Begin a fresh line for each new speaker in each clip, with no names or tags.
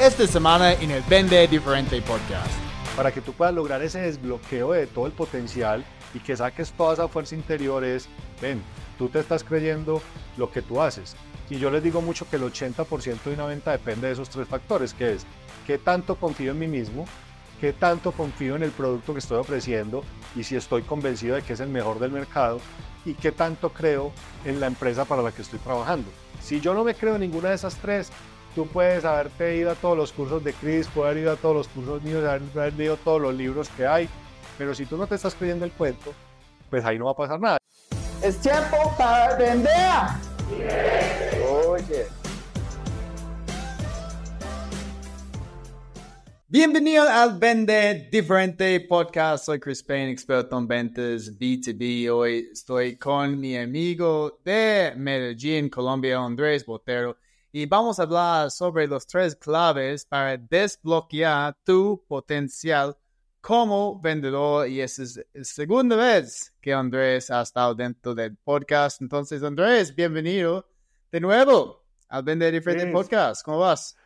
esta semana en el Vende Diferente Podcast.
Para que tú puedas lograr ese desbloqueo de todo el potencial y que saques toda esa fuerza interior es, ven, tú te estás creyendo lo que tú haces. Y yo les digo mucho que el 80% de una venta depende de esos tres factores, que es qué tanto confío en mí mismo, qué tanto confío en el producto que estoy ofreciendo y si estoy convencido de que es el mejor del mercado y qué tanto creo en la empresa para la que estoy trabajando. Si yo no me creo en ninguna de esas tres, tú puedes haberte ido a todos los cursos de Chris, puedes haber ido a todos los cursos míos, haber leído todos los libros que hay, pero si tú no te estás creyendo el cuento, pues ahí no va a pasar nada.
Es tiempo para vender.
Oye.
Bienvenido al Vende Diferente Podcast. Soy Chris Payne, experto en ventas B2B. Hoy estoy con mi amigo de Medellín, Colombia, Andrés Botero. Y vamos a hablar sobre los tres claves para desbloquear tu potencial como vendedor. Y esa es la segunda vez que Andrés ha estado dentro del podcast. Entonces, Andrés, bienvenido de nuevo al Vende Diferente Podcast. ¿Cómo vas?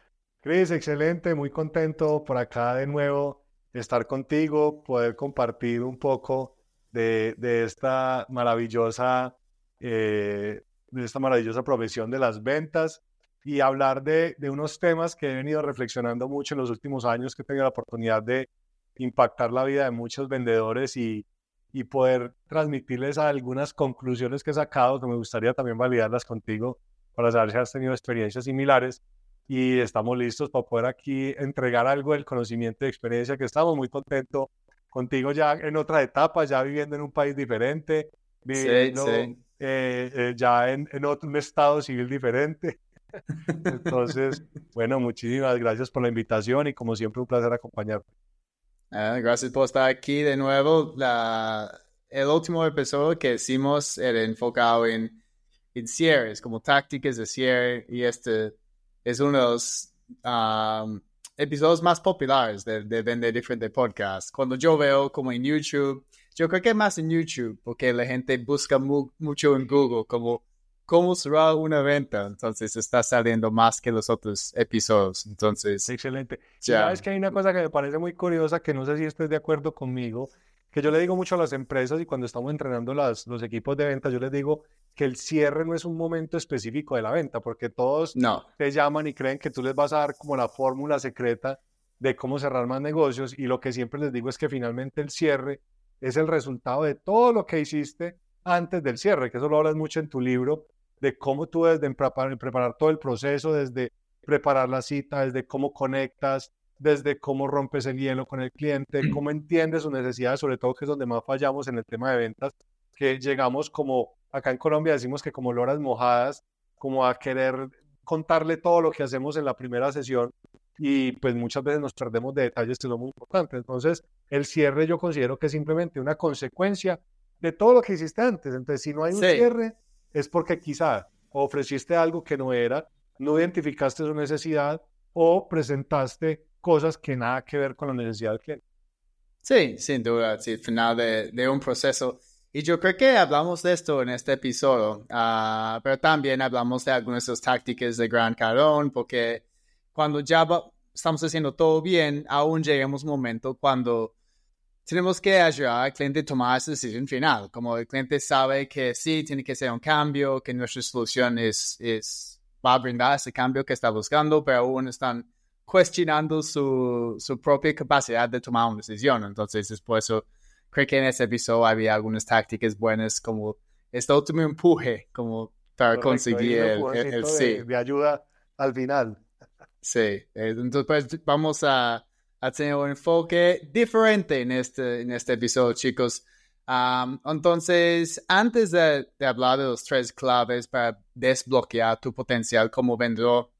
Cris, excelente, muy contento por acá de nuevo de estar contigo, poder compartir un poco de, esta maravillosa eh, de esta maravillosa profesión de las ventas y hablar de, unos temas que he venido reflexionando mucho en los últimos años, que he tenido la oportunidad de impactar la vida de muchos vendedores y, y poder transmitirles algunas conclusiones que he sacado, que me gustaría también validarlas contigo para saber si has tenido experiencias similares y estamos listos para poder aquí entregar algo del conocimiento y experiencia que estamos muy contentos contigo ya en otra etapa, ya viviendo en un país diferente, viviendo eh, eh, ya en, en otro, un estado civil diferente. Entonces, bueno, muchísimas gracias por la invitación y como siempre un placer acompañarte.
Ah, gracias por estar aquí de nuevo. La, el último episodio que hicimos era enfocado en, en cierres, como tácticas de cierre y este es uno de los um, episodios más populares de, de Vender Diferente Podcast. Cuando yo veo como en YouTube, yo creo que más en YouTube, porque la gente busca mucho en Google como cómo cerrar una venta. Entonces está saliendo más que los otros episodios. Entonces.
Excelente. Ya. Sabes que hay una cosa que me parece muy curiosa, que no sé si estés de acuerdo conmigo, que yo le digo mucho a las empresas y cuando estamos entrenando las, los equipos de venta, yo les digo que el cierre no es un momento específico de la venta, porque todos
no.
te llaman y creen que tú les vas a dar como la fórmula secreta de cómo cerrar más negocios y lo que siempre les digo es que finalmente el cierre es el resultado de todo lo que hiciste antes del cierre, que eso lo hablas mucho en tu libro, de cómo tú desde preparar, preparar todo el proceso, desde preparar la cita, desde cómo conectas, desde cómo rompes el hielo con el cliente, cómo entiendes sus necesidades, sobre todo que es donde más fallamos en el tema de ventas, que llegamos como acá en Colombia decimos que como loras mojadas, como a querer contarle todo lo que hacemos en la primera sesión y pues muchas veces nos perdemos de detalles que son muy importantes. Entonces, el cierre yo considero que es simplemente una consecuencia de todo lo que hiciste antes. Entonces, si no hay un cierre, es porque quizá ofreciste algo que no era, no identificaste su necesidad o presentaste cosas que nada que ver con la necesidad del cliente.
Sí, sin duda, sí, al final de, de un proceso y yo creo que hablamos de esto en este episodio, uh, pero también hablamos de algunas de las tácticas de Gran Cardón, porque cuando ya estamos haciendo todo bien, aún llegamos un momento cuando tenemos que ayudar al cliente a tomar esa decisión final. Como el cliente sabe que sí, tiene que ser un cambio, que nuestra solución es, es, va a brindar ese cambio que está buscando, pero aún están cuestionando su, su propia capacidad de tomar una decisión. Entonces, es por eso creo que en ese episodio había algunas tácticas buenas como este último empuje, como para conseguir el, sí.
De, ayuda al final.
Sí, eh, entonces pues, vamos a, a, tener un enfoque diferente en este, en este episodio, chicos. entonces, antes de, de, hablar de los tres claves para desbloquear tu potencial como vendedor,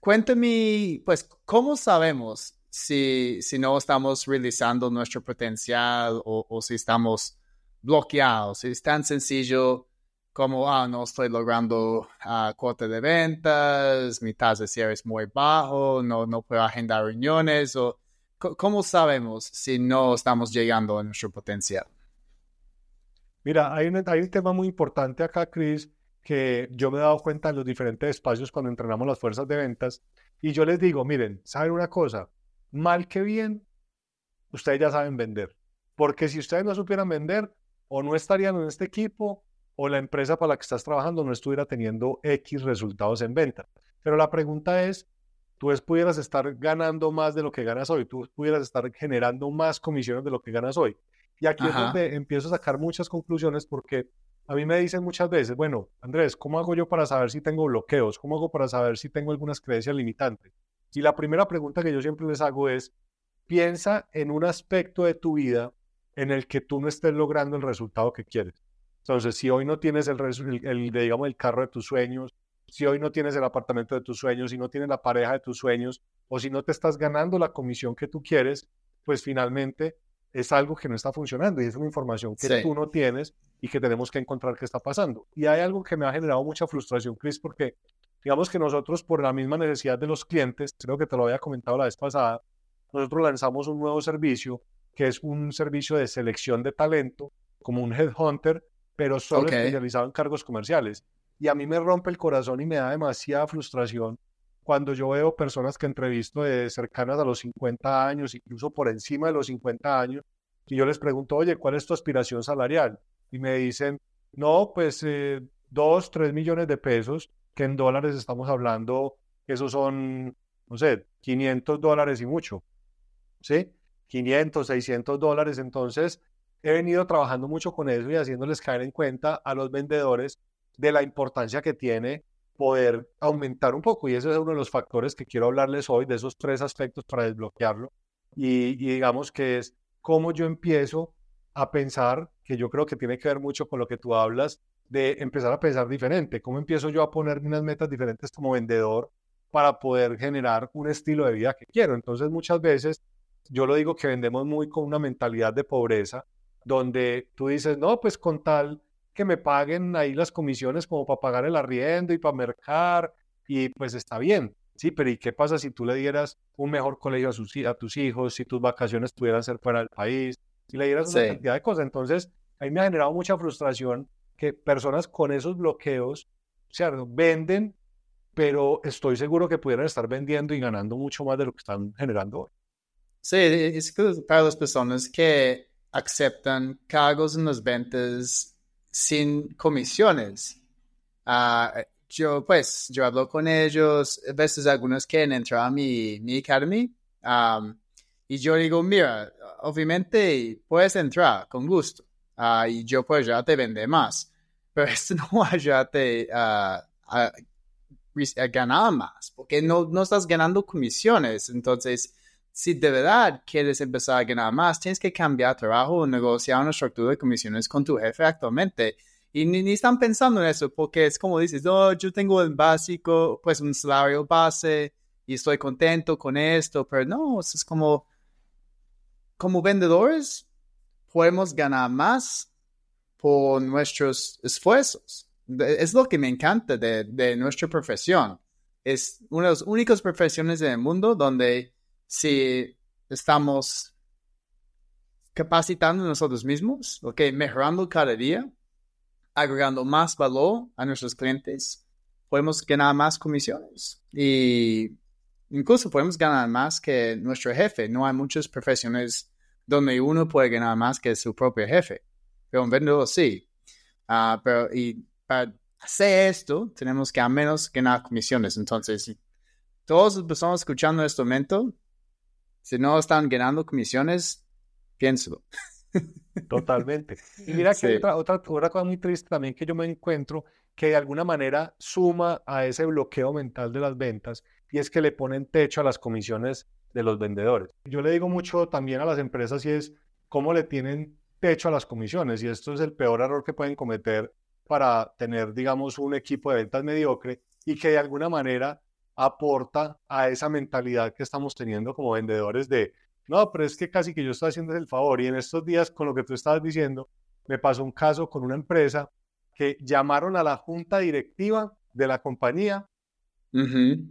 cuéntame, pues, ¿cómo sabemos si, si no estamos realizando nuestro potencial o, si estamos bloqueados. Es tan sencillo como, ah, no estoy logrando uh, cuota de ventas, mi tasa de cierre es muy bajo, no, no puedo agendar reuniones. O, ¿Cómo sabemos si no estamos llegando a nuestro potencial?
Mira, hay un, hay un tema muy importante acá, Chris, que yo me he dado cuenta en los diferentes espacios cuando entrenamos las fuerzas de ventas y yo les digo, miren, ¿saben una cosa? Mal que bien, ustedes ya saben vender. Porque si ustedes no supieran vender, o no estarían en este equipo, o la empresa para la que estás trabajando no estuviera teniendo X resultados en venta. Pero la pregunta es, tú pudieras estar ganando más de lo que ganas hoy, tú pudieras estar generando más comisiones de lo que ganas hoy. Y aquí es donde empiezo a sacar muchas conclusiones porque a mí me dicen muchas veces, bueno, Andrés, ¿cómo hago yo para saber si tengo bloqueos? ¿Cómo hago para saber si tengo algunas creencias limitantes? Y la primera pregunta que yo siempre les hago es, piensa en un aspecto de tu vida en el que tú no estés logrando el resultado que quieres. Entonces, si hoy no tienes el, el, digamos, el carro de tus sueños, si hoy no tienes el apartamento de tus sueños, si no tienes la pareja de tus sueños, o si no te estás ganando la comisión que tú quieres, pues finalmente es algo que no está funcionando y es una información que tú no tienes y que tenemos que encontrar qué está pasando. Y hay algo que me ha generado mucha frustración, Chris, porque digamos que nosotros por la misma necesidad de los clientes, creo que te lo había comentado la vez pasada, nosotros lanzamos un nuevo servicio que es un servicio de selección de talento, como un headhunter, pero solo especializado en cargos comerciales. Y a mí me rompe el corazón y me da demasiada frustración cuando yo veo personas que entrevisto de cercanas a los 50 años, incluso por encima de los 50 años, y yo les pregunto, oye, ¿cuál es tu aspiración salarial? Y me dicen, no, pues eh, dos, tres millones de pesos, que en dólares estamos hablando, esos son, no sé, 500 dólares y mucho, ¿sí? 500, 600 dólares. Entonces, he venido trabajando mucho con eso y haciéndoles caer en cuenta a los vendedores de la importancia que tiene poder aumentar un poco. Y ese es uno de los factores que quiero hablarles hoy, de esos tres aspectos para desbloquearlo. Y, digamos que es cómo yo empiezo a pensar, que yo creo que tiene que ver mucho con lo que tú hablas, de empezar a pensar diferente. ¿Cómo empiezo yo a ponerme unas metas diferentes como vendedor para poder generar un estilo de vida que quiero? Entonces muchas veces yo lo digo que vendemos muy con una mentalidad de pobreza, donde tú dices, no, pues con tal que me paguen ahí las comisiones como para pagar el arriendo y para mercar, y pues está bien. Sí, pero ¿y qué pasa si tú le dieras un mejor colegio a, a tus hijos, si tus vacaciones pudieran ser fuera del país, si le dieras una cantidad de cosas? Entonces, ahí me ha generado mucha frustración que personas con esos bloqueos, o venden, pero estoy seguro que pudieran estar vendiendo y ganando mucho más de lo que están generando hoy.
Sí, es para las personas que aceptan cargos en las ventas sin comisiones. Uh, yo, pues, yo hablo con ellos, a veces algunos quieren entrar a mi, mi academy, um, y yo digo, mira, obviamente puedes entrar con gusto, uh, y yo pues ya te vende más, pero esto no va a ayudarte a, a, ganar más, porque no, no estás ganando comisiones, entonces si de verdad quieres empezar a ganar más, tienes que cambiar trabajo o negociar una estructura de comisiones con tu jefe actualmente. Y ni, están pensando en eso, porque es como dices, oh, yo tengo el básico, pues un salario base y estoy contento con esto, pero no, es como, como vendedores, podemos ganar más por nuestros esfuerzos. Es lo que me encanta de, de nuestra profesión. Es una de las únicas profesiones en el mundo donde si estamos capacitando nosotros mismos, okay, mejorando cada día, agregando más valor a nuestros clientes, podemos ganar más comisiones y incluso podemos ganar más que nuestro jefe. No hay muchas profesiones donde uno puede ganar más que su propio jefe, pero un vendedor sí. Ah, pero y para hacer esto, tenemos que al menos ganar comisiones. Entonces, todos los que estamos escuchando en este momento, si no están ganando comisiones, piénselo.
Totalmente. Y mira que hay otra, otra, cosa muy triste también que yo me encuentro que de alguna manera suma a ese bloqueo mental de las ventas y es que le ponen techo a las comisiones de los vendedores. Yo le digo mucho también a las empresas y es cómo le tienen techo a las comisiones y esto es el peor error que pueden cometer para tener, digamos, un equipo de ventas mediocre y que de alguna manera aporta a esa mentalidad que estamos teniendo como vendedores de, no, pero es que casi que yo estoy haciendo el favor. Y en estos días, con lo que tú estabas diciendo, me pasó un caso con una empresa que llamaron a la junta directiva de la compañía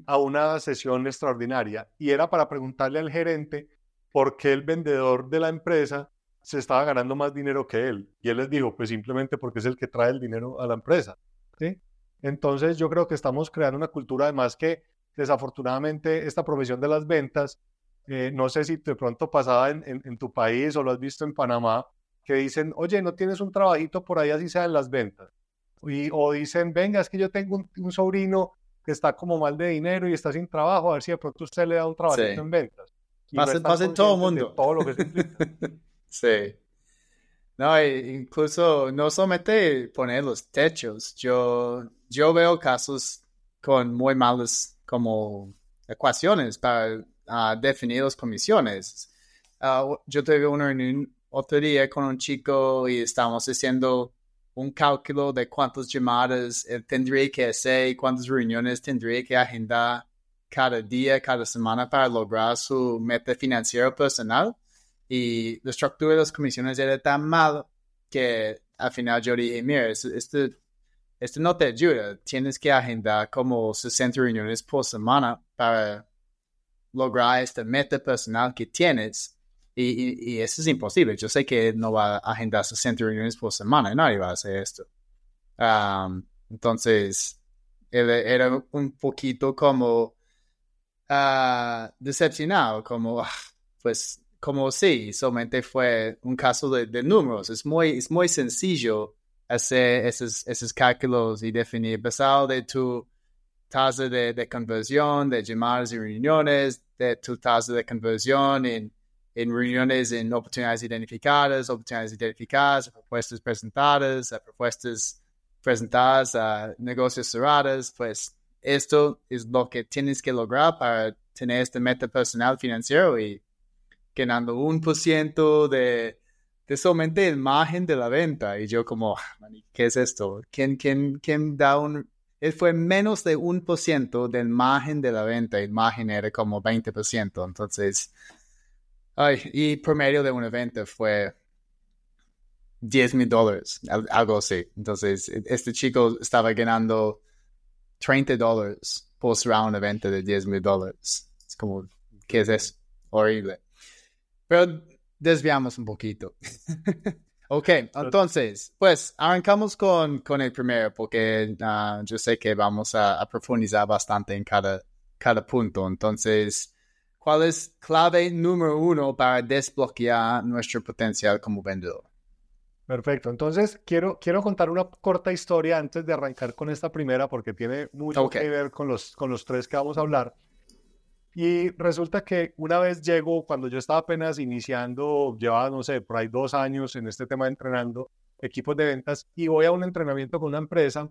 a una sesión extraordinaria y era para preguntarle al gerente por qué el vendedor de la empresa se estaba ganando más dinero que él. Y él les dijo, pues simplemente porque es el que trae el dinero a la empresa. ¿sí? Entonces yo creo que estamos creando una cultura además que desafortunadamente esta profesión de las ventas, eh, no sé si de pronto pasaba en, en, tu país o lo has visto en Panamá, que dicen, oye, no tienes un trabajito por ahí así sean las ventas. Y, o dicen, venga, es que yo tengo un, sobrino que está como mal de dinero y está sin trabajo, a ver si de pronto usted le da un trabajito en ventas.
Pasa, en todo el mundo.
Todo lo que
sí. No, incluso no solamente poner los techos. Yo, yo veo casos con muy malas como ecuaciones para uh, definir las comisiones. Uh, yo tuve una reunión otro día con un chico y estábamos haciendo un cálculo de cuántas llamadas él tendría que hacer y cuántas reuniones tendría que agendar cada día, cada semana para lograr su meta financiera personal y la estructura de las comisiones era tan mal que al final yo dije, mira, este, este, no te ayuda, tienes que agendar como 60 reuniones por semana para lograr esta meta personal que tienes. Y, eso es imposible. Yo sé que no va a agendar 60 reuniones por semana, nadie va a hacer esto. entonces, era un poquito como uh, decepcionado, como, ah, pues como sí, solamente fue un caso de, números. Es muy, es muy sencillo hacer esos, cálculos y definir basado de tu tasa de, conversión, de llamadas y reuniones, de tu tasa de conversión en, en reuniones en oportunidades identificadas, oportunidades identificadas, propuestas presentadas, propuestas presentadas a negocios cerrados, pues esto es lo que tienes que lograr para tener este meta personal financiero y ganando un por ciento de, de solamente el margen de la venta. Y yo como, ah, ¿qué es esto? ¿Quién, quién, quién da un...? Él fue menos de un por ciento del margen de la venta. El margen era como 20%. Entonces, ay, y promedio de una venta fue 10 mil dólares, algo así. Entonces, e, este chico estaba ganando 30 dólares por cerrar una venta de 10 mil dólares. Es como, ¿qué es eso? Horrible. Pero desviamos un poquito. ok, entonces, pues arrancamos con, con el primero porque ah, yo sé que vamos a, profundizar bastante en cada, cada punto. Entonces, ¿cuál es clave número uno para desbloquear nuestro potencial como vendedor?
Perfecto. Entonces, quiero, quiero contar una corta historia antes de arrancar con esta primera porque tiene mucho que ver con los, con los tres que vamos a hablar. Y resulta que una vez llego, cuando yo estaba apenas iniciando, llevaba, no sé, por ahí dos años en este tema de entrenando equipos de ventas, y voy a un entrenamiento con una empresa,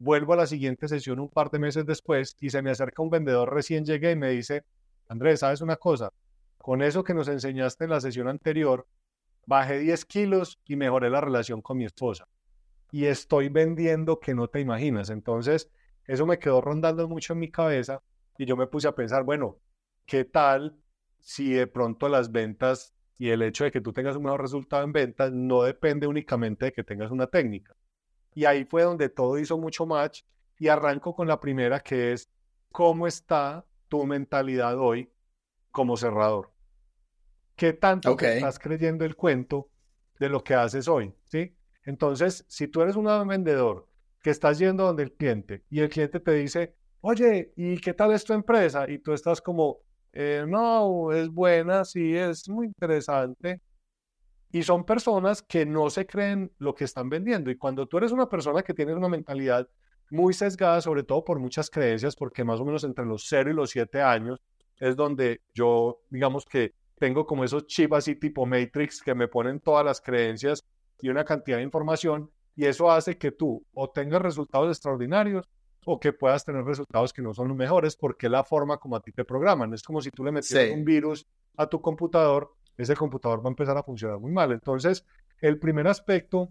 vuelvo a la siguiente sesión un par de meses después y se me acerca un vendedor recién llegué y me dice, Andrés, ¿sabes una cosa? Con eso que nos enseñaste en la sesión anterior, bajé 10 kilos y mejoré la relación con mi esposa. Y estoy vendiendo que no te imaginas. Entonces, eso me quedó rondando mucho en mi cabeza y yo me puse a pensar, bueno, ¿qué tal si de pronto las ventas y el hecho de que tú tengas un mejor resultado en ventas no depende únicamente de que tengas una técnica? Y ahí fue donde todo hizo mucho match y arranco con la primera que es, ¿cómo está tu mentalidad hoy como cerrador? ¿Qué tanto estás creyendo el cuento de lo que haces hoy? ¿sí? Entonces, si tú eres un vendedor que estás yendo donde el cliente y el cliente te dice, oye, ¿y qué tal es tu empresa? Y tú estás como, eh, no, es buena, sí, es muy interesante. Y son personas que no se creen lo que están vendiendo. Y cuando tú eres una persona que tiene una mentalidad muy sesgada, sobre todo por muchas creencias, porque más o menos entre los 0 y los 7 años es donde yo, digamos que tengo como esos chips así tipo Matrix que me ponen todas las creencias y una cantidad de información y eso hace que tú o tengas resultados extraordinarios o que puedas tener resultados que no son los mejores porque es la forma como a ti te programan. Es como si tú le metieras un virus a tu computador, ese computador va a empezar a funcionar muy mal. Entonces, el primer aspecto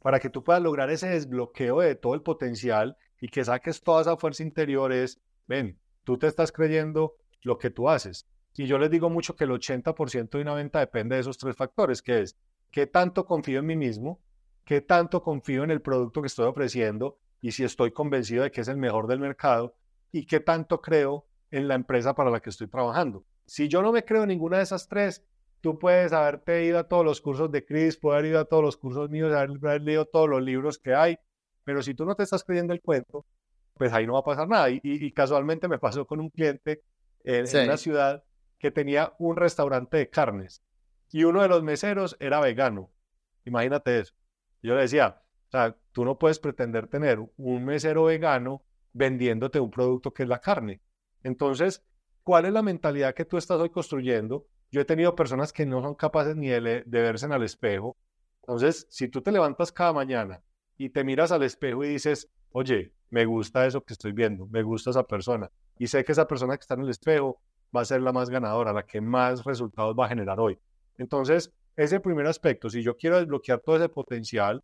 para que tú puedas lograr ese desbloqueo de todo el potencial y que saques toda esa fuerza interior es, ven, tú te estás creyendo lo que tú haces. Y yo les digo mucho que el 80% de una venta depende de esos tres factores, que es qué tanto confío en mí mismo, qué tanto confío en el producto que estoy ofreciendo y si estoy convencido de que es el mejor del mercado y qué tanto creo en la empresa para la que estoy trabajando. Si yo no me creo en ninguna de esas tres, tú puedes haberte ido a todos los cursos de Chris, puedes haber ido a todos los cursos míos, haber, leído todos los libros que hay, Pero si tú no te estás creyendo el cuento, pues ahí no va a pasar nada. Y, casualmente me pasó con un cliente en, una ciudad que tenía un restaurante de carnes y uno de los meseros era vegano. Imagínate eso. Yo le decía, sea, tú no puedes pretender tener un mesero vegano vendiéndote un producto que es la carne. Entonces, ¿cuál es la mentalidad que tú estás hoy construyendo? Yo he tenido personas que no son capaces ni de, de verse en el espejo. Entonces, si tú te levantas cada mañana y te miras al espejo y dices, oye, me gusta eso que estoy viendo, me gusta esa persona, y sé que esa persona que está en el espejo va a ser la más ganadora, la que más resultados va a generar hoy. Entonces, ese primer aspecto, si yo quiero desbloquear todo ese potencial,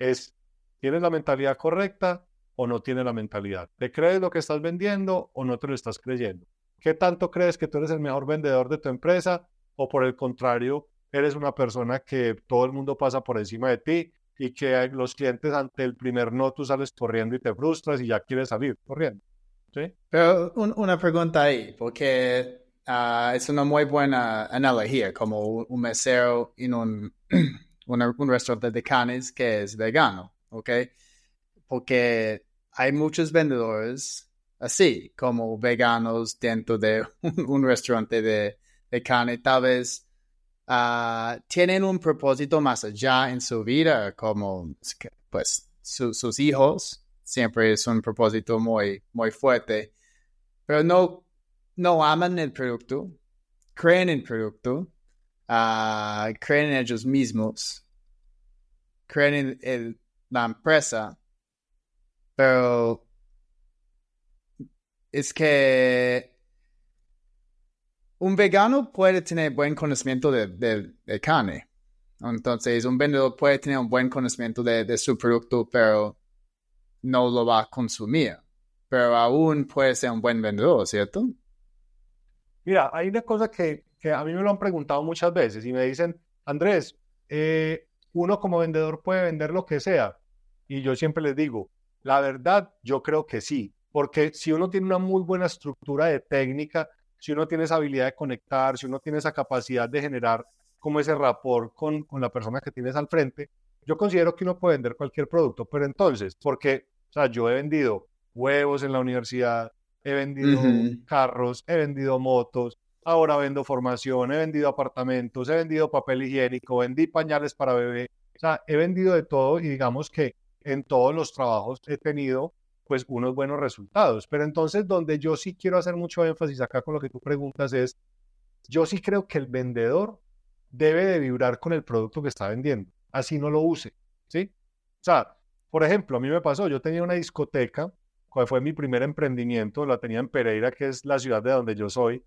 es, ¿tienes la mentalidad correcta o no tienes la mentalidad? ¿Te crees lo que estás vendiendo o no te lo estás creyendo? ¿Qué tanto crees que tú eres el mejor vendedor de tu empresa o por el contrario, eres una persona que todo el mundo pasa por encima de ti y que los clientes ante el primer no tú sales corriendo y te frustras y ya quieres salir corriendo? ¿Sí?
Pero una pregunta ahí, porque Ah, es una muy buena analogía, como un mesero en un, un, restaurante de carnes que es vegano, ¿ok? Porque hay muchos vendedores así, como veganos dentro de un, restaurante de, de, carne, tal vez ah, tienen un propósito más allá en su vida, como pues sus hijos, siempre es un propósito muy, muy fuerte, pero no no aman el producto, creen en el producto, uh, creen en ellos mismos, creen en la empresa, pero es que un vegano puede tener buen conocimiento de, carne. Entonces, un vendedor puede tener un buen conocimiento de, de, su producto, pero no lo va a consumir. Pero aún puede ser un buen vendedor, ¿cierto?
Mira, hay una cosa que, a mí me lo han preguntado muchas veces y me dicen, Andrés, eh, uno como vendedor puede vender lo que sea. Y yo siempre les digo, la verdad, yo creo que sí, porque si uno tiene una muy buena estructura de técnica, si uno tiene esa habilidad de conectar, si uno tiene esa capacidad de generar como ese rapport con, con la persona que tienes al frente, yo considero que uno puede vender cualquier producto. Pero entonces, porque, o sea, yo he vendido huevos en la universidad, he vendido carros, he vendido motos, ahora vendo formación, he vendido apartamentos, he vendido papel higiénico, vendí pañales para bebé. O sea, he vendido de todo y digamos que en todos los trabajos he tenido pues unos buenos resultados. Pero entonces donde yo sí quiero hacer mucho énfasis acá con lo que tú preguntas es, yo sí creo que el vendedor debe de vibrar con el producto que está vendiendo, así no lo use, ¿sí? O sea, por ejemplo, a mí me pasó, yo tenía una discoteca cuál fue mi primer emprendimiento, la tenía en Pereira, que es la ciudad de donde yo soy,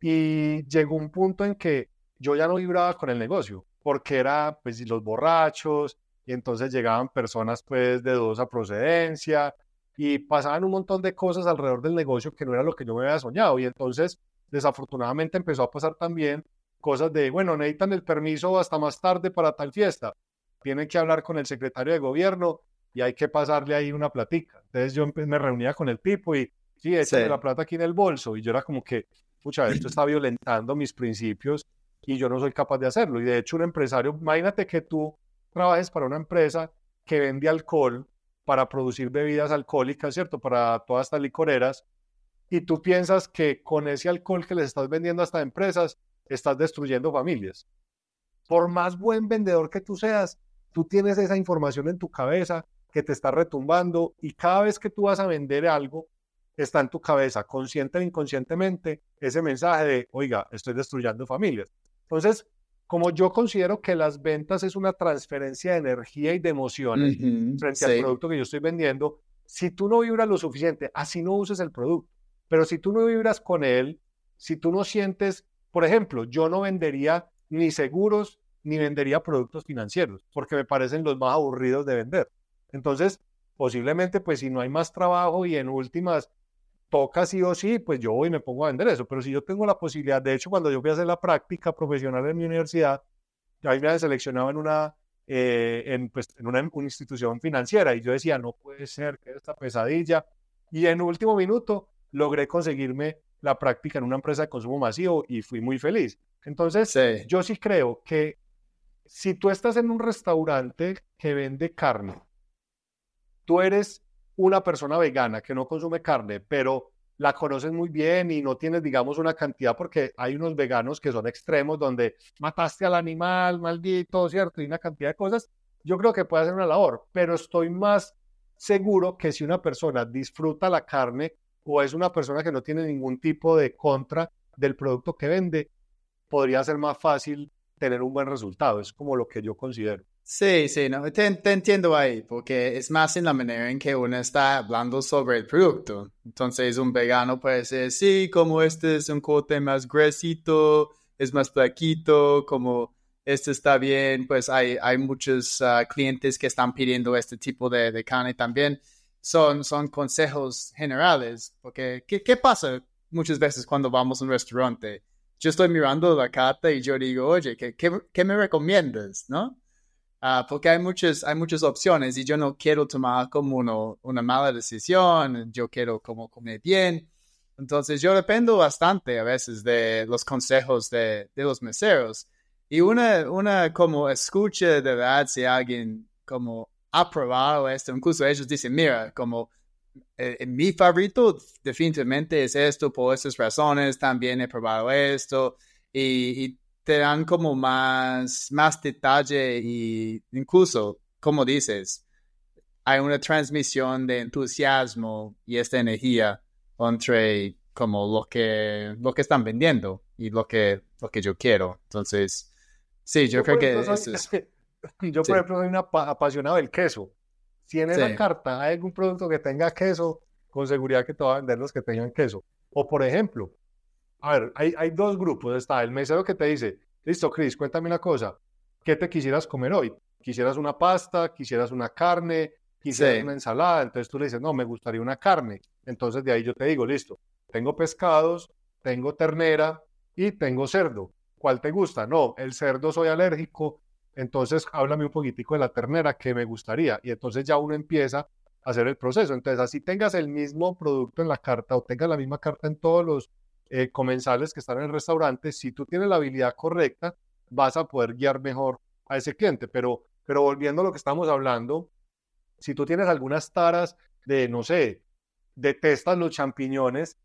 y llegó un punto en que yo ya no vibraba con el negocio, porque era pues los borrachos, y entonces llegaban personas pues de dudosa procedencia, y pasaban un montón de cosas alrededor del negocio que no era lo que yo me había soñado, y entonces desafortunadamente empezó a pasar también cosas de, bueno, necesitan el permiso hasta más tarde para tal fiesta, tienen que hablar con el secretario de gobierno, y hay que pasarle ahí una platica. Entonces yo me reunía con el tipo y, sí, échale la plata aquí en el bolso. Y yo era como que, pucha, esto está violentando mis principios y yo no soy capaz de hacerlo. Y de hecho un empresario, imagínate que tú trabajes para una empresa que vende alcohol para producir bebidas alcohólicas, ¿cierto? Para todas estas licoreras. Y tú piensas que con ese alcohol que les estás vendiendo a estas empresas, estás destruyendo familias. Por más buen vendedor que tú seas, tú tienes esa información en tu cabeza que te está retumbando y cada vez que tú vas a vender algo, está en tu cabeza, consciente o inconscientemente, ese mensaje de, oiga, estoy destruyendo familias. Entonces, como yo considero que las ventas es una transferencia de energía y de emociones frente al producto que yo estoy vendiendo, si tú no vibras lo suficiente, así no uses el producto. Pero si tú no vibras con él, si tú no sientes, por ejemplo, yo no vendería ni seguros ni vendería productos financieros, porque me parecen los más aburridos de vender. Entonces, posiblemente, pues si no hay más trabajo y en últimas toca sí o sí, pues yo voy y me pongo a vender eso. Pero si yo tengo la posibilidad, de hecho, cuando yo fui a hacer la práctica profesional en mi universidad, ahí me habían seleccionado en una, eh, en, pues, en una, institución financiera y yo decía, no puede ser que esta pesadilla. Y en último minuto logré conseguirme la práctica en una empresa de consumo masivo y fui muy feliz. Entonces, yo sí creo que si tú estás en un restaurante que vende carne tú eres una persona vegana que no consume carne, pero la conoces muy bien y no tienes, digamos, una cantidad, porque hay unos veganos que son extremos donde mataste al animal, maldito, ¿cierto? Y una cantidad de cosas. Yo creo que puede hacer una labor, pero estoy más seguro que si una persona disfruta la carne o es una persona que no tiene ningún tipo de contra del producto que vende, podría ser más fácil tener un buen resultado. Es como lo que yo considero.
Sí, sí, no, te, entiendo ahí, porque es más en la manera en que uno está hablando sobre el producto. Entonces, un vegano puede decir, sí, como este es un corte más gruesito, es más flaquito, como este está bien, pues hay, hay muchos ah, clientes que están pidiendo este tipo de, de, carne también. Son, son consejos generales, porque ¿qué, ¿qué pasa muchas veces cuando vamos a un restaurante? Yo estoy mirando la carta y yo digo, oye, ¿qué, qué, qué me recomiendas? ¿No? Ah, porque hay muchas, hay muchas opciones y yo no quiero tomar como uno, una mala decisión, yo quiero como comer bien. Entonces yo dependo bastante a veces de los consejos de, de los meseros. Y una, una como escucha de verdad si alguien como ha probado esto, incluso ellos dicen, mira, como eh, mi favorito definitivamente es esto por estas razones, también he probado esto y, y te dan como más, más detalle y incluso, como dices, hay una transmisión de entusiasmo y esta energía entre como lo que, lo que están vendiendo y lo que, lo que yo quiero. Entonces, sí, yo, creo que eso es...
Yo, por ejemplo, soy un apasionado del queso. Si en esa carta hay algún producto que tenga queso, con seguridad que te va a vender los que tengan queso. O, por ejemplo, a ver, hay, hay dos grupos. Está el mesero que te dice, listo, Chris, cuéntame una cosa. ¿Qué te quisieras comer hoy? ¿Quisieras una pasta? ¿Quisieras una carne? ¿Quisieras una ensalada? Entonces tú le dices, no, me gustaría una carne. Entonces de ahí yo te digo, listo, tengo pescados, tengo ternera y tengo cerdo. ¿Cuál te gusta? No, el cerdo soy alérgico. Entonces háblame un poquitico de la ternera que me gustaría. Y entonces ya uno empieza a hacer el proceso. Entonces así tengas el mismo producto en la carta o tengas la misma carta en todos los eh, comensales que están en el restaurante, si tú tienes la habilidad correcta, vas a poder guiar mejor a ese cliente. Pero, pero volviendo a lo que estamos hablando, si tú tienes algunas taras de, no sé, detestas los champiñones,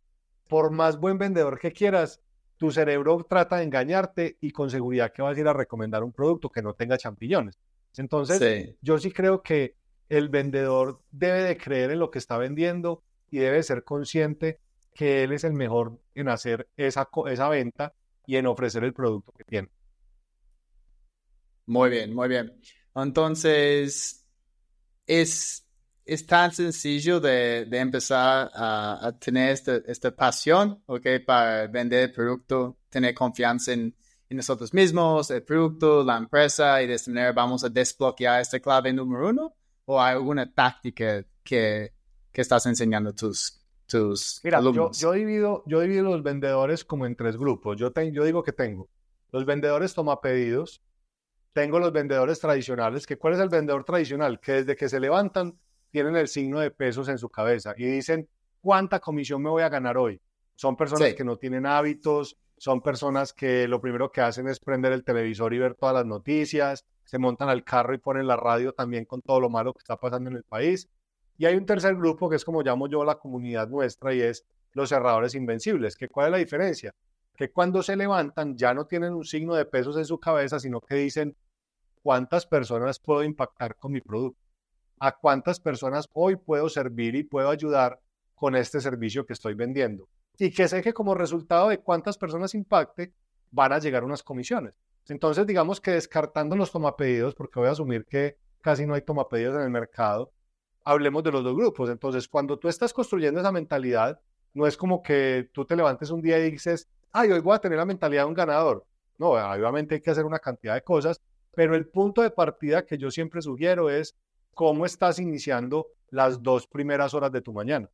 por más buen vendedor que quieras, tu cerebro trata de engañarte y con seguridad que vas a ir a recomendar un producto que no tenga champiñones. Entonces, yo sí creo que el vendedor debe de creer en lo que está vendiendo y debe ser consciente que él es el mejor en hacer esa, esa venta y en ofrecer el producto que tiene.
Muy bien, muy bien. Entonces, es, es tan sencillo de, empezar a, tener esta, esta pasión, ¿ok? Para vender el producto, tener confianza en, en, nosotros mismos, el producto, la empresa, y de esta manera vamos a desbloquear esta clave número uno. ¿O hay alguna táctica que, que estás enseñando a tus
Mira, Yo, divido, yo divido los vendedores como en tres grupos. Yo, yo digo que tengo los vendedores toma pedidos, tengo los vendedores tradicionales, que ¿cuál es el vendedor tradicional? Que desde que se levantan tienen el signo de pesos en su cabeza y dicen, ¿cuánta comisión me voy a ganar hoy? Son personas que no tienen hábitos, son personas que lo primero que hacen es prender el televisor y ver todas las noticias, se montan al carro y ponen la radio también con todo lo malo que está pasando en el país. Y hay un tercer grupo que es como llamo yo la comunidad nuestra y es los cerradores invencibles. ¿Que ¿Cuál es la diferencia? Que cuando se levantan ya no tienen un signo de pesos en su cabeza, sino que dicen cuántas personas puedo impactar con mi producto, a cuántas personas hoy puedo servir y puedo ayudar con este servicio que estoy vendiendo. Y que sé que como resultado de cuántas personas impacte, van a llegar unas comisiones. Entonces, digamos que descartando los tomapedidos, porque voy a asumir que casi no hay tomapedidos en el mercado, hablemos de los dos grupos. Entonces, cuando tú estás construyendo esa mentalidad, no es como que tú te levantes un día y dices, ay, hoy voy a tener la mentalidad de un ganador. No, obviamente hay que hacer una cantidad de cosas, pero el punto de partida que yo siempre sugiero es cómo estás iniciando las dos primeras horas de tu mañana.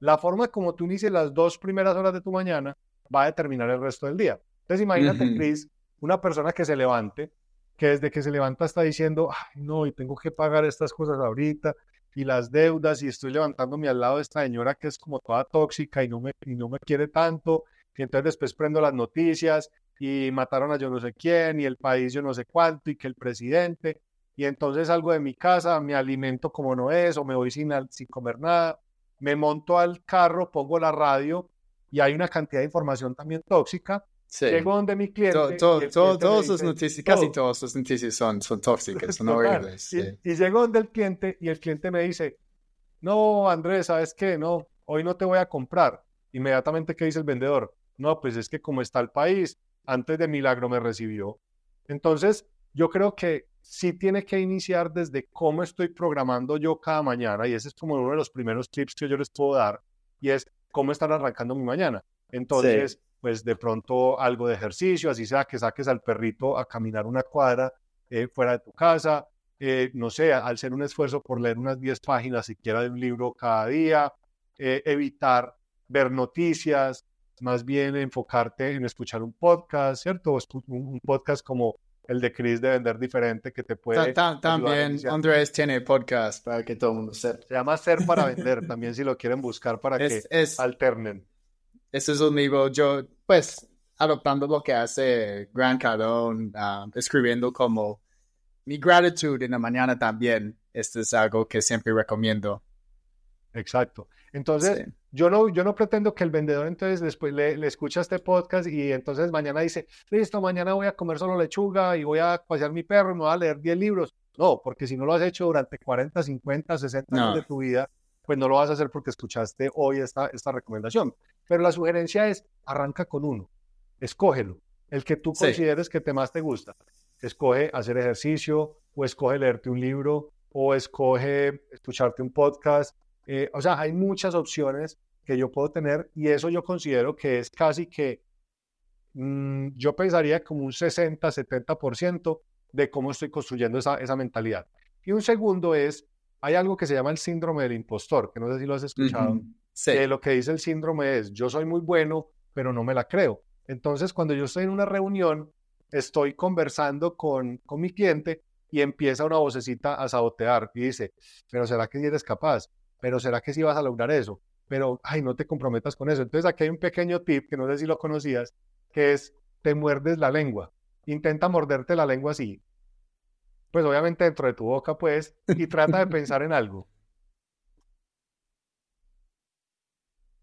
La forma como tú inicies las dos primeras horas de tu mañana va a determinar el resto del día. Entonces, imagínate, Chris, una persona que se levante, que desde que se levanta está diciendo, ay, no, y tengo que pagar estas cosas ahorita, y las deudas y estoy levantándome al lado de esta señora que es como toda tóxica y no me, y no me quiere tanto. Y entonces después prendo las noticias y mataron a yo no sé quién y el país yo no sé cuánto y que el presidente. y entonces salgo de mi casa, me alimento como no es, o me voy sin, sin comer nada, me monto al carro, pongo la radio y hay una cantidad de información también tóxica. Llego donde mi cliente.
todos sus noticias, casi todas sus noticias son, son tóxicas, son horribles.
Y, y, llego donde el cliente y el cliente me dice, no, Andrés, ¿sabes qué? No, hoy no te voy a comprar. Inmediatamente, ¿qué dice el vendedor? No, pues es que como está el país, antes de milagro me recibió. Entonces, yo creo que sí tiene que iniciar desde cómo estoy programando yo cada mañana, y ese es como uno de los primeros tips que yo les puedo dar, y es cómo están arrancando mi mañana. Entonces, pues de pronto algo de ejercicio, así sea que saques al perrito a caminar una cuadra eh, fuera de tu casa, eh, no sé, al ser un esfuerzo por leer unas 10 páginas siquiera de un libro cada día, eh, evitar ver noticias, más bien enfocarte en escuchar un podcast, ¿cierto? Un podcast como el de Chris de Vender Diferente que te puede...
también Andrés tiene podcast para que todo el mundo sepa.
Se llama Ser para Vender, también si lo quieren buscar para que alternen.
Ese es un libro, yo pues adoptando lo que hace Grant Cardone, ah, escribiendo como mi gratitud en la mañana también. Esto es algo que siempre recomiendo.
Exacto. Entonces, yo, no, yo no pretendo que el vendedor entonces después le, le, escucha este podcast y entonces mañana dice, listo, mañana voy a comer solo lechuga y voy a pasear mi perro y me voy a leer 10 libros. No, porque si no lo has hecho durante 40, 50, 60 años de tu vida, pues no lo vas a hacer porque escuchaste hoy esta, esta recomendación. Pero la sugerencia es, arranca con uno, escógelo, el que tú consideres que te más te gusta. Escoge hacer ejercicio o escoge leerte un libro o escoge escucharte un podcast eh, o sea, hay muchas opciones que yo puedo tener y eso yo considero que es casi que, mm, yo pensaría como un 60-70% de cómo estoy construyendo esa, esa mentalidad. Y un segundo es, hay algo que se llama el síndrome del impostor, que no sé si lo has escuchado. Lo que dice el síndrome es, yo soy muy bueno, pero no me la creo. Entonces, cuando yo estoy en una reunión, estoy conversando con, con mi cliente y empieza una vocecita a sabotear y dice, pero ¿será que eres capaz? pero ¿será que sí vas a lograr eso? Pero, ay, no te comprometas con eso. Entonces aquí hay un pequeño tip que no sé si lo conocías, que es, te muerdes la lengua. Intenta morderte la lengua así. Pues obviamente dentro de tu boca, pues, y trata de pensar en algo.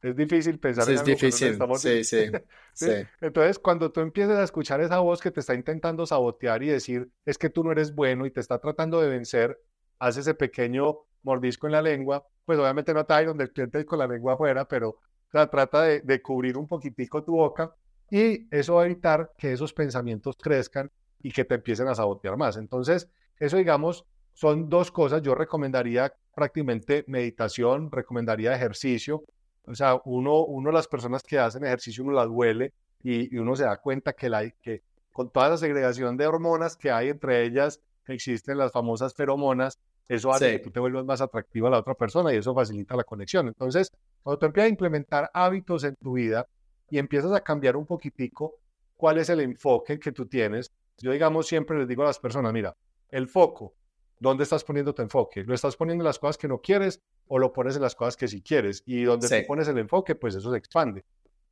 Es difícil pensar
en es difícil. Sí, sí, sí,
Entonces, cuando tú empiezas a escuchar esa voz que te está intentando sabotear y decir, es que tú no eres bueno y te está tratando de vencer, haz ese pequeño mordisco en la lengua, pues obviamente no está ahí donde el cliente con la lengua afuera, pero trata de, cubrir un poquitico tu boca y eso va a evitar que esos pensamientos crezcan y que te empiecen a sabotear más. Entonces, eso digamos, son dos cosas. Yo recomendaría prácticamente meditación, recomendaría ejercicio. O sea, uno, uno de las personas que hacen ejercicio, uno las huele y, uno se da cuenta que, la, que con toda la segregación de hormonas que hay entre ellas, existen las famosas feromonas, eso hace que tú te vuelvas más atractivo a la otra persona y eso facilita la conexión. Entonces, cuando tú empiezas a implementar hábitos en tu vida y empiezas a cambiar un poquitico cuál es el enfoque que tú tienes, yo digamos siempre les digo a las personas, mira, el foco, ¿dónde estás poniendo tu enfoque? ¿Lo estás poniendo en las cosas que no quieres o lo pones en las cosas que sí quieres? Y donde tú pones el enfoque, pues eso se expande.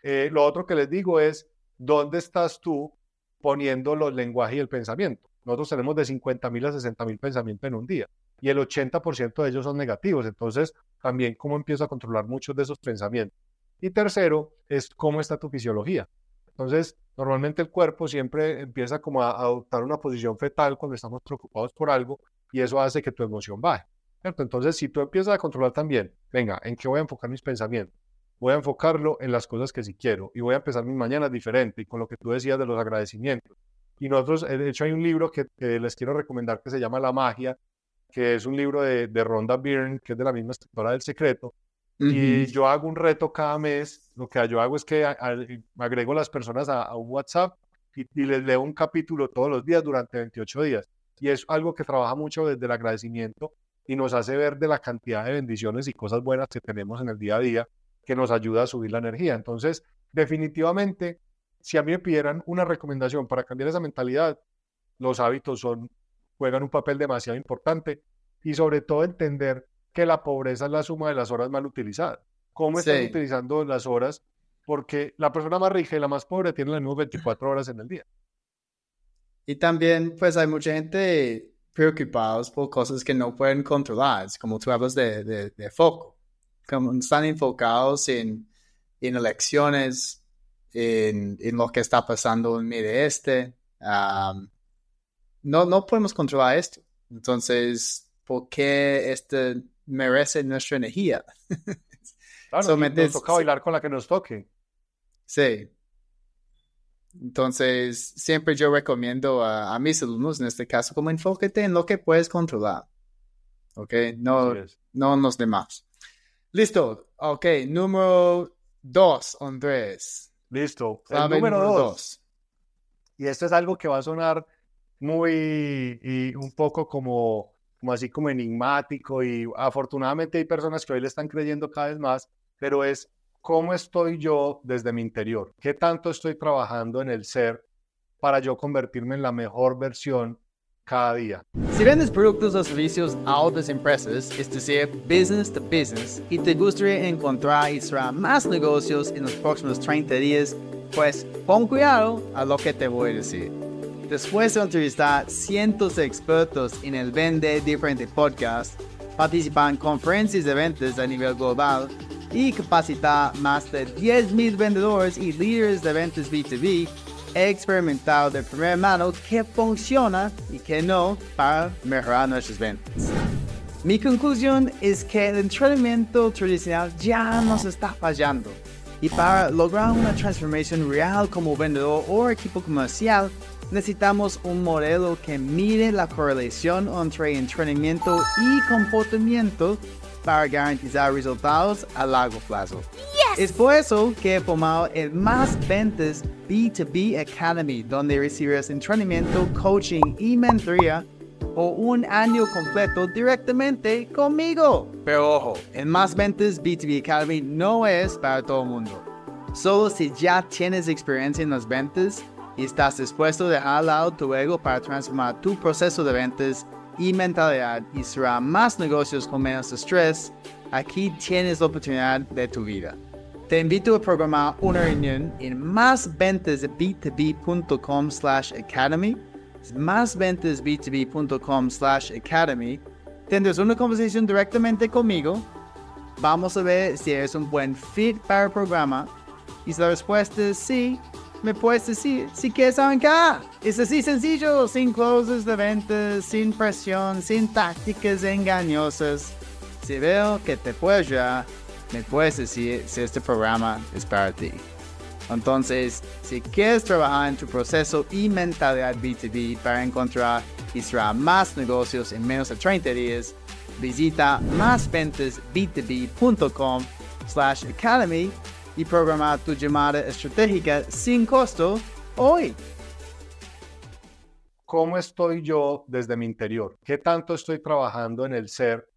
Eh, lo otro que les digo es, ¿dónde estás tú poniendo los lenguajes y el pensamiento? Nosotros tenemos de 50 mil a 60 mil pensamientos en un día y el 80% de ellos son negativos. Entonces, también cómo empiezo a controlar muchos de esos pensamientos. Y tercero, es cómo está tu fisiología. Entonces, normalmente el cuerpo siempre empieza como a adoptar una posición fetal cuando estamos preocupados por algo y eso hace que tu emoción baje. ¿cierto? Entonces, si tú empiezas a controlar también, venga, ¿en qué voy a enfocar mis pensamientos? Voy a enfocarlo en las cosas que sí quiero y voy a empezar mis mañanas diferente y con lo que tú decías de los agradecimientos. Y nosotros, de hecho, hay un libro que, que les quiero recomendar que se llama La magia que es un libro de, de Rhonda Byrne, que es de la misma escritora del secreto. Y yo hago un reto cada mes. Lo que yo hago es que agrego a las personas a, un WhatsApp y, les leo un capítulo todos los días durante 28 días. Y es algo que trabaja mucho desde el agradecimiento y nos hace ver de la cantidad de bendiciones y cosas buenas que tenemos en el día a día que nos ayuda a subir la energía. Entonces, definitivamente, si a mí me pidieran una recomendación para cambiar esa mentalidad, los hábitos son juegan un papel demasiado importante y sobre todo entender que la pobreza es la suma de las horas mal utilizadas. ¿Cómo están utilizando las horas? Porque la persona más rica y la más pobre tienen las mismas 24 horas en el día.
Y también, pues hay mucha gente preocupados por cosas que no pueden controlar, como tú hablas de, de, foco, como están enfocados en, en elecciones, en, en, lo que está pasando en Medio Este. no, no podemos controlar esto. Entonces, ¿por qué este merece nuestra energía?
Claro, nos toca bailar con la que nos toque.
Sí. Entonces, siempre yo recomiendo a, mis alumnos, en este caso, como enfóquete en lo que puedes controlar. ¿Ok? No, no en los demás. Listo. Ok, número dos, Andrés.
Listo. El número, dos. Y esto es algo que va a sonar muy y un poco como, como así como enigmático y afortunadamente hay personas que hoy le están creyendo cada vez más, pero es cómo estoy yo desde mi interior, qué tanto estoy trabajando en el ser para yo convertirme en la mejor versión cada día.
Si vendes productos o servicios a otras empresas, es decir, business to business, y te gustaría encontrar y cerrar más negocios en los próximos 30 días, pues pon cuidado a lo que te voy a decir. Después de entrevistar cientos de expertos en el vende diferente podcast, participar en conferencias de ventas a nivel global, y capacitar más de 10.000 vendedores y líderes de ventas B2B, he experimentado de primera mano qué funciona y qué no para mejorar nuestras ventas. Mi conclusión es que el entrenamiento tradicional ya nos está fallando y para lograr una transformación real como vendedor o equipo comercial, necesitamos un modelo que mire la correlación entre entrenamiento y comportamiento para garantizar resultados a largo plazo. Es por eso que he formado el Más Ventas B2B Academy, donde recibirás entrenamiento, coaching y mentoría o un año completo directamente conmigo. Pero ojo, el Más Ventas B2B Academy no es para todo el mundo. Solo si ya tienes experiencia en las ventas y estás dispuesto a dejar al lado tu ego para transformar tu proceso de ventas y mentalidad y será más negocios con menos estrés, aquí tienes la oportunidad de tu vida. Te invito a programar una reunión en másventasb2b.com slash academy. másventasb2b.com slash academy. Tendrás una conversación directamente conmigo. Vamos a ver si eres un buen fit para el programa. Y si la respuesta es sí, me puedes decir si quieres arrancar. Es así sencillo, sin closes de ventas, sin presión, sin tácticas engañosas. Si veo que te puedo ayudar, me puedes decir si este programa es para ti. Entonces, si quieres trabajar en tu proceso y mentalidad B2B para encontrar y cerrar más negocios en menos de 30 días, visita másventasb2b.com slash academy y programar tu llamada estratégica sin costo hoy.
¿Cómo estoy yo desde mi interior? ¿Qué tanto estoy trabajando en el ser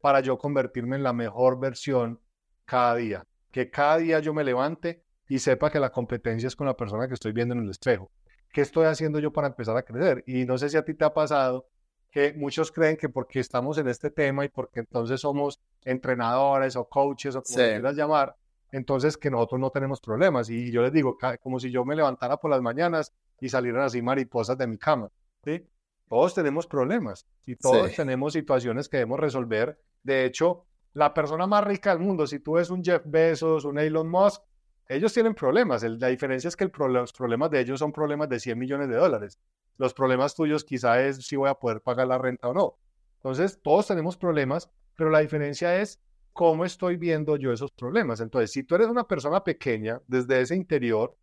para yo convertirme en la mejor versión cada día? Que cada día yo me levante y sepa que la competencia es con la persona que estoy viendo en el espejo. ¿Qué estoy haciendo yo para empezar a crecer? Y no sé si a ti te ha pasado que muchos creen que porque estamos en este tema y porque entonces somos entrenadores o coaches o como quieras llamar, entonces que nosotros no tenemos problemas. Y yo les digo, como si yo me levantara por las mañanas y salieran así mariposas de mi cama. ¿sí? Todos tenemos problemas y todos tenemos situaciones que debemos resolver. De hecho, la persona más rica del mundo, si tú ves un Jeff Bezos, un Elon Musk, ellos tienen problemas. la diferencia es que los problemas de ellos son problemas de 100 millones de dólares. Los problemas tuyos quizá es si voy a poder pagar la renta o no. Entonces, todos tenemos problemas, pero la diferencia es cómo estoy viendo yo esos problemas. Entonces, si tú eres una persona pequeña, desde ese interior,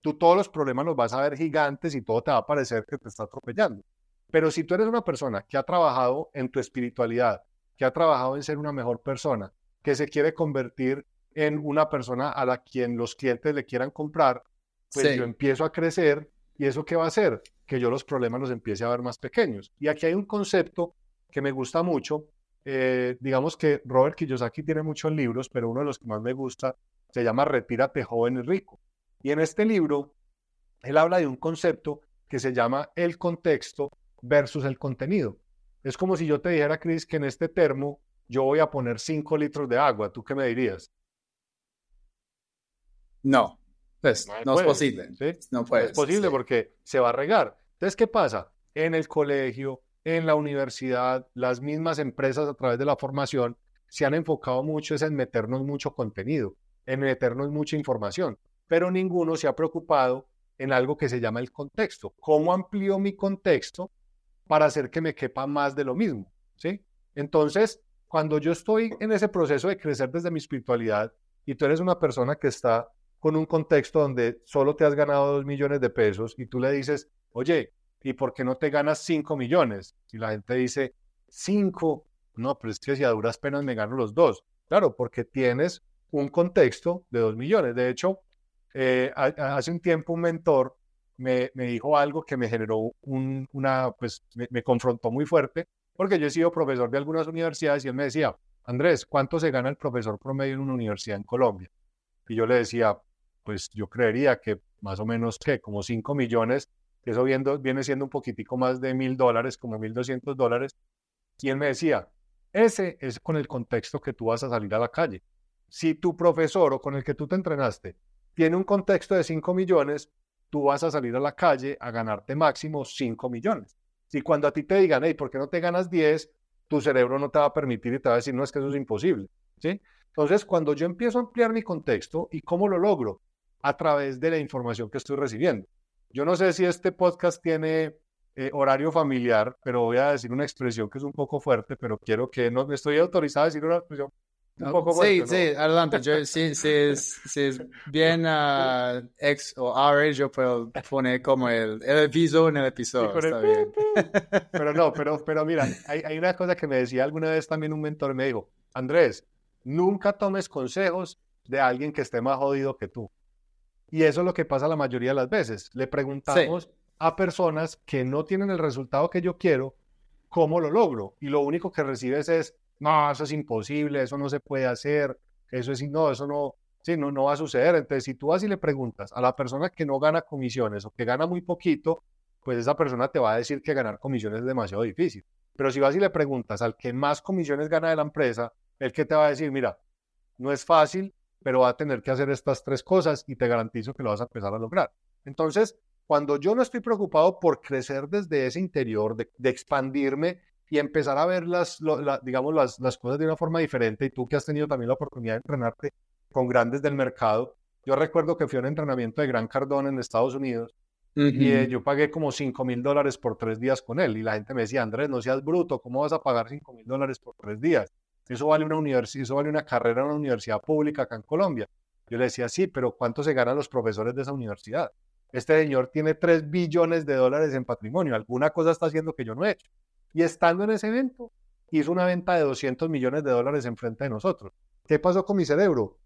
tú todos los problemas los vas a ver gigantes y todo te va a parecer que te está atropellando. Pero si tú eres una persona que ha trabajado en tu espiritualidad, que ha trabajado en ser una mejor persona, que se quiere convertir en una persona a la quien los clientes le quieran comprar, pues yo empiezo a crecer y eso qué va a hacer? Que yo los problemas los empiece a ver más pequeños. Y aquí hay un concepto que me gusta mucho eh, digamos que Robert Kiyosaki tiene muchos libros, pero uno de los que más me gusta se llama Retírate joven y rico. Y en este libro, él habla de un concepto que se llama el contexto versus el contenido. Es como si yo te dijera, Chris, que en este termo yo voy a poner 5 litros de agua. ¿Tú qué me dirías?
No, pues no, es posible.
No, puede, es posible porque se va a regar. Entonces, ¿qué pasa? En el colegio, en la universidad, las mismas empresas a través de la formación se han enfocado mucho en meternos mucho contenido, en meternos mucha información, pero ninguno se ha preocupado en algo que se llama el contexto. ¿Cómo amplío mi contexto para hacer que me quepa más de lo mismo? ¿Sí? Entonces, cuando yo estoy en ese proceso de crecer desde mi espiritualidad y tú eres una persona que está con un contexto donde solo te has ganado dos millones de pesos y tú le dices, oye, ¿y por qué no te ganas cinco millones? Y la gente dice, cinco, no, pero es que si a duras penas me gano los dos. Claro, porque tienes un contexto de dos millones. De hecho, eh, hace un tiempo un mentor me, dijo algo que me generó un, una, pues me, confrontó muy fuerte, porque yo he sido profesor de algunas universidades y él me decía, Andrés, ¿cuánto se gana el profesor promedio en una universidad en Colombia? Y yo le decía, pues yo creería que más o menos que como 5 millones, eso viene siendo un poquitico más de mil dólares, como mil doscientos dólares. Él me decía, ese es con el contexto que tú vas a salir a la calle. Si tu profesor o con el que tú te entrenaste tiene un contexto de 5 millones, tú vas a salir a la calle a ganarte máximo 5 millones. Si cuando a ti te digan, hey, ¿por qué no te ganas 10? Tu cerebro no te va a permitir y te va a decir, no, es que eso es imposible. Entonces, cuando yo empiezo a ampliar mi contexto, ¿y cómo lo logro? A través de la información que estoy recibiendo. Yo no sé si este podcast tiene eh, horario familiar, pero voy a decir una expresión que es un poco fuerte, pero quiero que no me estoy autorizado a decir una expresión
sí, sí, adelante. Yo, sí, sí, es, es bien uh, ex o R, yo puedo poner como el, el aviso en el episodio. está bien.
Pero no, pero, pero mira, hay, hay una cosa que me decía alguna vez también un mentor, me dijo, Andrés, nunca tomes consejos de alguien que esté más jodido que tú. Y eso es lo que pasa la mayoría de las veces. Le preguntamos a personas que no tienen el resultado que yo quiero, ¿cómo lo logro? Y lo único que recibes es, no, eso es imposible, eso no se puede hacer, eso es, no, eso no, sí, no, no va a suceder. Entonces, si tú vas y le preguntas a la persona que no gana comisiones o que gana muy poquito, pues esa persona te va a decir que ganar comisiones es demasiado difícil. Pero si vas y le preguntas al que más comisiones gana de la empresa, el que te va a decir, mira, no es fácil, pero va a tener que hacer estas tres cosas y te garantizo que lo vas a empezar a lograr. Entonces, cuando yo no estoy preocupado por crecer desde ese interior, de, de expandirme y empezar a ver las, digamos, las, las cosas de una forma diferente. Y tú que has tenido también la oportunidad de entrenarte con grandes del mercado. Yo recuerdo que fui a un entrenamiento de Gran Cardón en Estados Unidos y eh, yo pagué como 5 mil dólares por tres días con él. Y la gente me decía, Andrés, no seas bruto, ¿cómo vas a pagar 5 mil dólares por tres días? Eso vale una universidad, eso vale una carrera en una universidad pública acá en Colombia. Yo le decía, sí, pero ¿cuánto se ganan los profesores de esa universidad? Este señor tiene 3 billones de dólares en patrimonio. Alguna cosa está haciendo que yo no he hecho. Y estando en ese evento, hizo una venta de 200 millones de dólares en frente de nosotros. ¿Qué pasó con mi cerebro?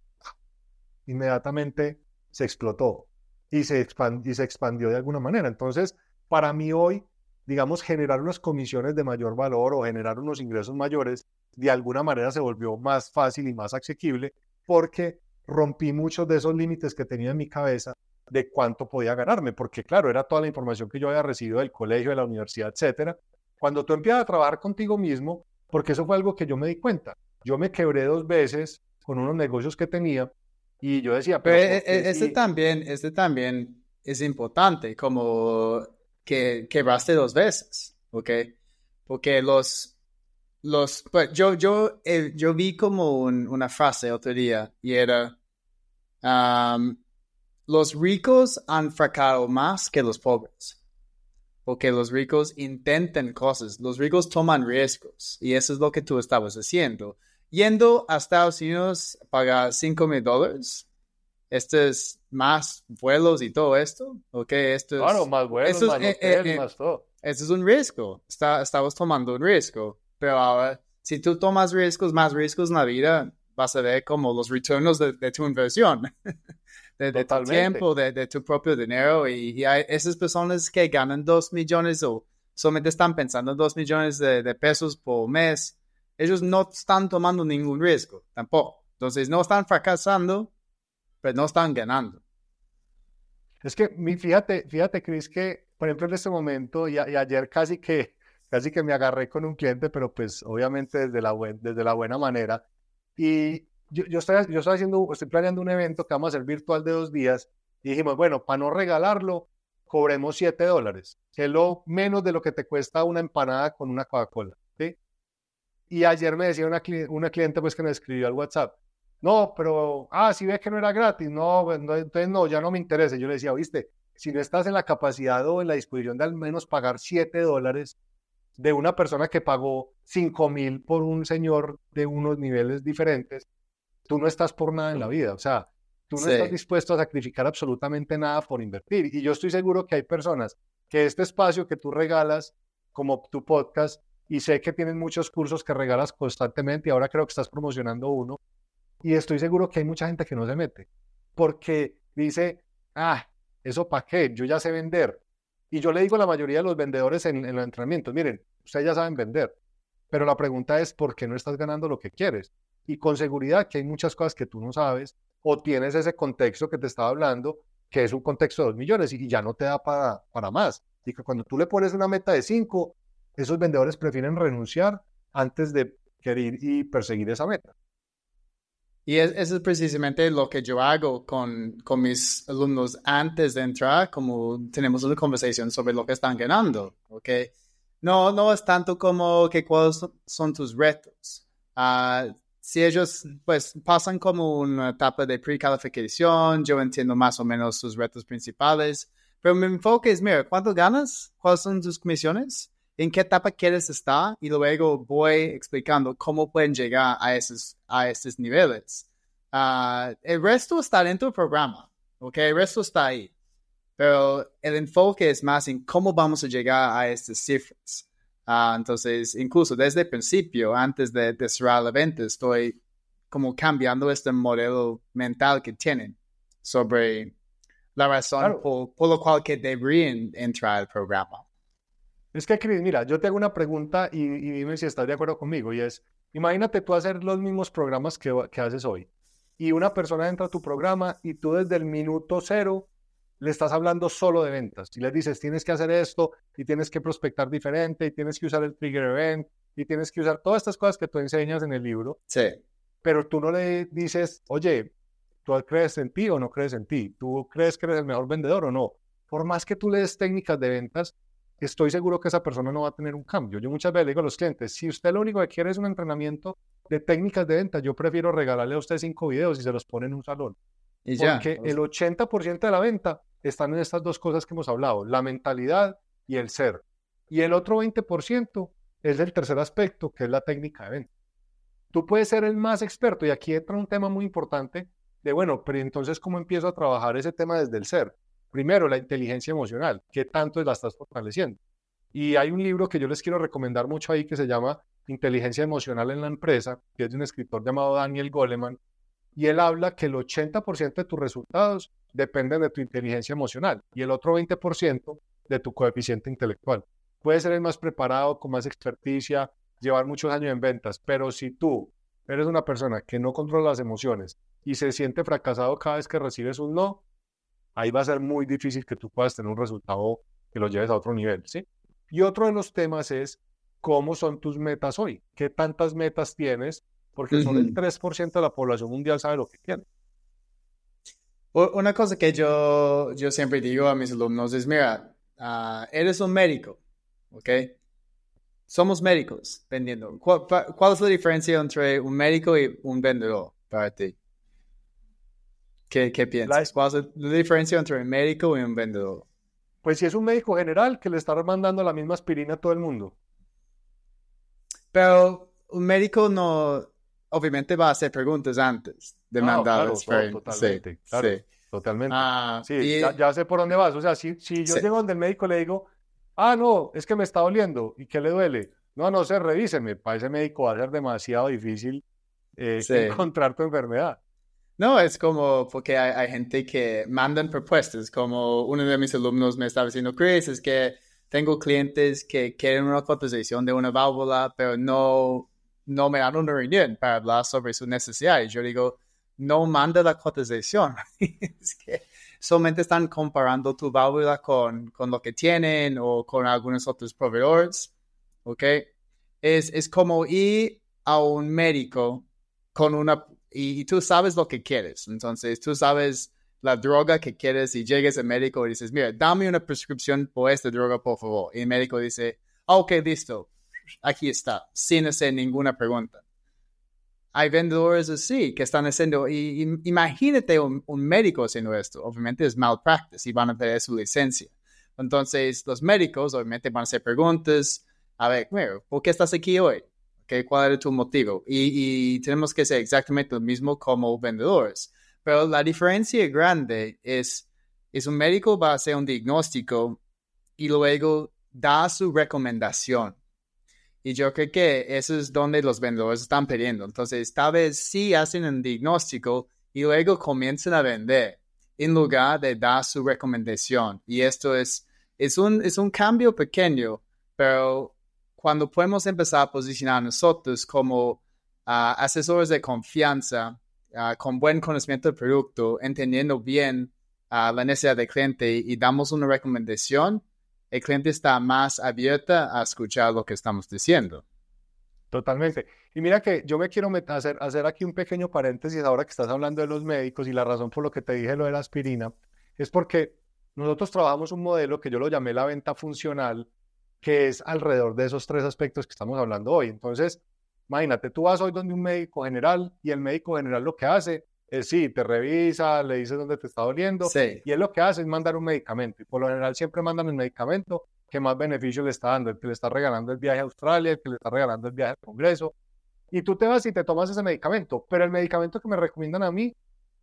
Inmediatamente se explotó y se, y se expandió de alguna manera. Entonces, para mí hoy, digamos, generar unas comisiones de mayor valor o generar unos ingresos mayores, de alguna manera se volvió más fácil y más asequible porque rompí muchos de esos límites que tenía en mi cabeza de cuánto podía ganarme, porque claro, era toda la información que yo había recibido del colegio, de la universidad, etcétera, cuando tú empiezas a trabajar contigo mismo, porque eso fue algo que yo me di cuenta. Yo me quebré dos veces con unos negocios que tenía y yo decía,
pero, e, e, este también, este también es importante, como que quebraste dos veces, ¿ok? Porque los, los, pues yo, yo, eh, yo vi como una frase otro día y era, los ricos han fracasado más que los pobres porque los ricos intentan cosas, los ricos toman riesgos y eso es lo que tú estabas haciendo. Yendo a Estados Unidos, pagar 5 mil dólares, esto es más vuelos y todo esto, ok, esto es...
Claro, más vuelos, más, eh, eh, eh, más todo.
Esto es un riesgo, Está, estamos tomando un riesgo, pero ahora, si tú tomas riesgos, más riesgos en la vida, vas a ver como los retornos de, de tu inversión. de, tu tiempo, de, tu propio dinero. Y, hay esas personas que ganan dos millones o solamente están pensando en dos millones de, pesos por mes, ellos no están tomando ningún riesgo tampoco. Entonces no están fracasando, pero no están ganando.
Es que, fíjate, fíjate, Chris, que por ejemplo en este momento y, ayer casi que, casi que me agarré con un cliente, pero pues obviamente desde la, desde la buena manera. Y yo, estoy, yo estoy, haciendo, estoy planeando un evento que vamos a hacer virtual de dos días y dijimos, bueno, para no regalarlo, cobremos 7 dólares, que es lo menos de lo que te cuesta una empanada con una Coca-Cola. ¿sí? Y ayer me decía una, una cliente pues que me escribió al WhatsApp, no, pero, ah, si ves que no era gratis, no, pues, no, entonces no, ya no me interesa. Yo le decía, viste, si no estás en la capacidad o en la disposición de al menos pagar 7 dólares de una persona que pagó 5 mil por un señor de unos niveles diferentes, tú no estás por nada en la vida. O sea, tú no estás dispuesto a sacrificar absolutamente nada por invertir. Y yo estoy seguro que hay personas que este espacio que tú regalas, como tu podcast, y sé que tienes muchos cursos que regalas constantemente, y ahora creo que estás promocionando uno, y estoy seguro que hay mucha gente que no se mete, porque dice, ah, eso para qué, yo ya sé vender. Y yo le digo a la mayoría de los vendedores en, en los entrenamientos, miren, ustedes ya saben vender, pero la pregunta es, ¿por qué no estás ganando lo que quieres? Y con seguridad que hay muchas cosas que tú no sabes o tienes ese contexto que te estaba hablando, que es un contexto de dos millones y ya no te da para, para más. Y que cuando tú le pones una meta de cinco, esos vendedores prefieren renunciar antes de querer y perseguir esa meta.
Y eso es precisamente lo que yo hago con, con mis alumnos antes de entrar, como tenemos una conversación sobre lo que están ganando, ¿ok? No, no es tanto como que cuáles son tus retos. Uh, si ellos pues pasan como una etapa de precalificación, yo entiendo más o menos sus retos principales, pero mi enfoque es, mira, ¿cuánto ganas? ¿Cuáles son tus comisiones? ¿En qué etapa quieres estar? Y luego voy explicando cómo pueden llegar a esos, a esos niveles. Uh, el resto está dentro del programa, ¿ok? El resto está ahí. Pero el enfoque es más en cómo vamos a llegar a estas cifras. Ah, entonces, incluso desde el principio, antes de, cerrar el evento, estoy como cambiando este modelo mental que tienen sobre la razón por, por, lo cual que deberían entrar al programa.
Es que, Chris, mira, yo te hago una pregunta y, dime si estás de acuerdo conmigo. Y es, imagínate tú hacer los mismos programas que, que haces hoy. Y una persona entra a tu programa y tú desde el minuto cero le estás hablando solo de ventas y le dices, tienes que hacer esto y tienes que prospectar diferente y tienes que usar el trigger event y tienes que usar todas estas cosas que tú enseñas en el libro.
Sí.
Pero tú no le dices, oye, ¿tú crees en ti o no crees en ti? ¿Tú crees que eres el mejor vendedor o no? Por más que tú le des técnicas de ventas, estoy seguro que esa persona no va a tener un cambio. Yo muchas veces le digo a los clientes, si usted lo único que quiere es un entrenamiento de técnicas de venta, yo prefiero regalarle a usted cinco videos y se los pone en un salón. Y ya. Porque el 80% de la venta están en estas dos cosas que hemos hablado, la mentalidad y el ser. Y el otro 20% es el tercer aspecto, que es la técnica de venta. Tú puedes ser el más experto y aquí entra un tema muy importante de, bueno, pero entonces, ¿cómo empiezo a trabajar ese tema desde el ser? Primero, la inteligencia emocional. ¿Qué tanto la estás fortaleciendo? Y hay un libro que yo les quiero recomendar mucho ahí que se llama Inteligencia Emocional en la Empresa, que es de un escritor llamado Daniel Goleman, y él habla que el 80% de tus resultados dependen de tu inteligencia emocional y el otro 20% de tu coeficiente intelectual. Puedes ser el más preparado, con más experticia, llevar muchos años en ventas, pero si tú eres una persona que no controla las emociones y se siente fracasado cada vez que recibes un no, ahí va a ser muy difícil que tú puedas tener un resultado que lo lleves a otro nivel, ¿sí? Y otro de los temas es cómo son tus metas hoy, qué tantas metas tienes porque solo el 3% de la población mundial sabe lo que quiere.
Una cosa que yo, yo siempre digo a mis alumnos es, mira, ah, eres un médico, ¿ok? Somos médicos vendiendo. ¿Cuál, es la diferencia entre un médico y un vendedor para ti? ¿Qué, qué piensas? ¿Cuál es la diferencia entre un médico y un vendedor?
Pues si es un médico general que le está mandando la misma aspirina a todo el mundo.
Pero un médico no, obviamente va a hacer preguntas antes de mandar
totalmente, sí, totalmente. Ah, sí, ya, sé por dónde vas. O sea, si, si yo llego donde el médico le digo, ah, no, es que me está doliendo, ¿y qué le duele? No, no sé, revíseme. Para ese médico va a ser demasiado difícil eh, encontrar tu enfermedad.
No, es como porque hay, hay, gente que mandan propuestas, como uno de mis alumnos me estaba diciendo, Chris, es que tengo clientes que quieren una cotización de una válvula, pero no no me dan una reunión para hablar sobre sus necesidades. Yo digo, no manda la cotización. es que solamente están comparando tu válvula con, con, lo que tienen o con algunos otros proveedores. ¿Ok? Es, es como ir a un médico con una... Y, tú sabes lo que quieres. Entonces, tú sabes la droga que quieres y llegues al médico y dices, mira, dame una prescripción por esta droga, por favor. Y el médico dice, ok, listo, aquí está, sin hacer ninguna pregunta. Hay vendedores así que están haciendo, y, imagínate un, médico haciendo esto, obviamente es malpractice y van a perder su licencia. Entonces, los médicos obviamente van a hacer preguntas, a ver, ¿por qué estás aquí hoy? ¿Cuál es tu motivo? Y, tenemos que ser exactamente lo mismo como vendedores. Pero la diferencia grande es, es un médico va a hacer un diagnóstico y luego da su recomendación. Y yo creo que eso es donde los vendedores están pidiendo. Entonces, tal vez sí hacen un diagnóstico y luego comienzan a vender en lugar de dar su recomendación. Y esto es, es, un, es un cambio pequeño, pero cuando podemos empezar a posicionar nosotros como ah, asesores de confianza, ah, con buen conocimiento del producto, entendiendo bien uh, la necesidad del cliente y damos una recomendación, el cliente está más abierta a escuchar lo que estamos diciendo.
Totalmente. Y mira que yo me quiero hacer, hacer aquí un pequeño paréntesis ahora que estás hablando de los médicos y la razón por lo que te dije lo de la aspirina es porque nosotros trabajamos un modelo que yo lo llamé la venta funcional, que es alrededor de esos tres aspectos que estamos hablando hoy. Entonces, imagínate, tú vas hoy donde un médico general y el médico general lo que hace es sí, te revisa, le dices dónde te está doliendo y él lo que hace es mandar un medicamento. Y por lo general siempre mandan el medicamento que más beneficio le está dando, el que le está regalando el viaje a Australia, el que le está regalando el viaje al Congreso. Y tú te vas y te tomas ese medicamento, pero el medicamento que me recomiendan a mí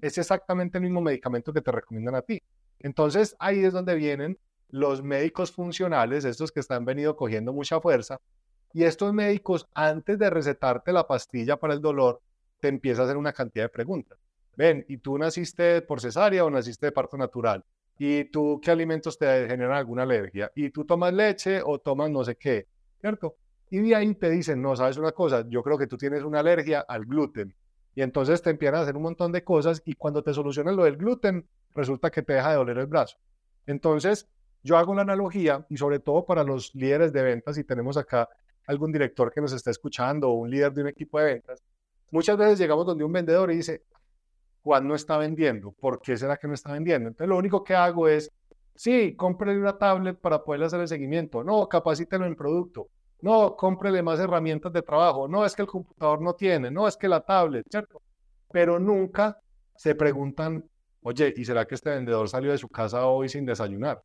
es exactamente el mismo medicamento que te recomiendan a ti. Entonces ahí es donde vienen los médicos funcionales, estos que están venido cogiendo mucha fuerza, y estos médicos, antes de recetarte la pastilla para el dolor, te empieza a hacer una cantidad de preguntas. Ven, ¿y tú naciste por cesárea o naciste de parto natural? ¿Y tú qué alimentos te generan alguna alergia? ¿Y tú tomas leche o tomas no sé qué? ¿Cierto? Y de ahí te dicen, no, sabes una cosa, yo creo que tú tienes una alergia al gluten. Y entonces te empiezan a hacer un montón de cosas y cuando te solucionan lo del gluten, resulta que te deja de doler el brazo. Entonces, yo hago la analogía y sobre todo para los líderes de ventas, si tenemos acá algún director que nos está escuchando o un líder de un equipo de ventas, muchas veces llegamos donde un vendedor y dice, Juan no está vendiendo, ¿por qué será que no está vendiendo? Entonces lo único que hago es, sí, cómprele una tablet para poder hacer el seguimiento, no, capacítelo en producto, no, cómprele más herramientas de trabajo, no, es que el computador no tiene, no, es que la tablet, ¿cierto? Pero nunca se preguntan, oye, ¿y será que este vendedor salió de su casa hoy sin desayunar?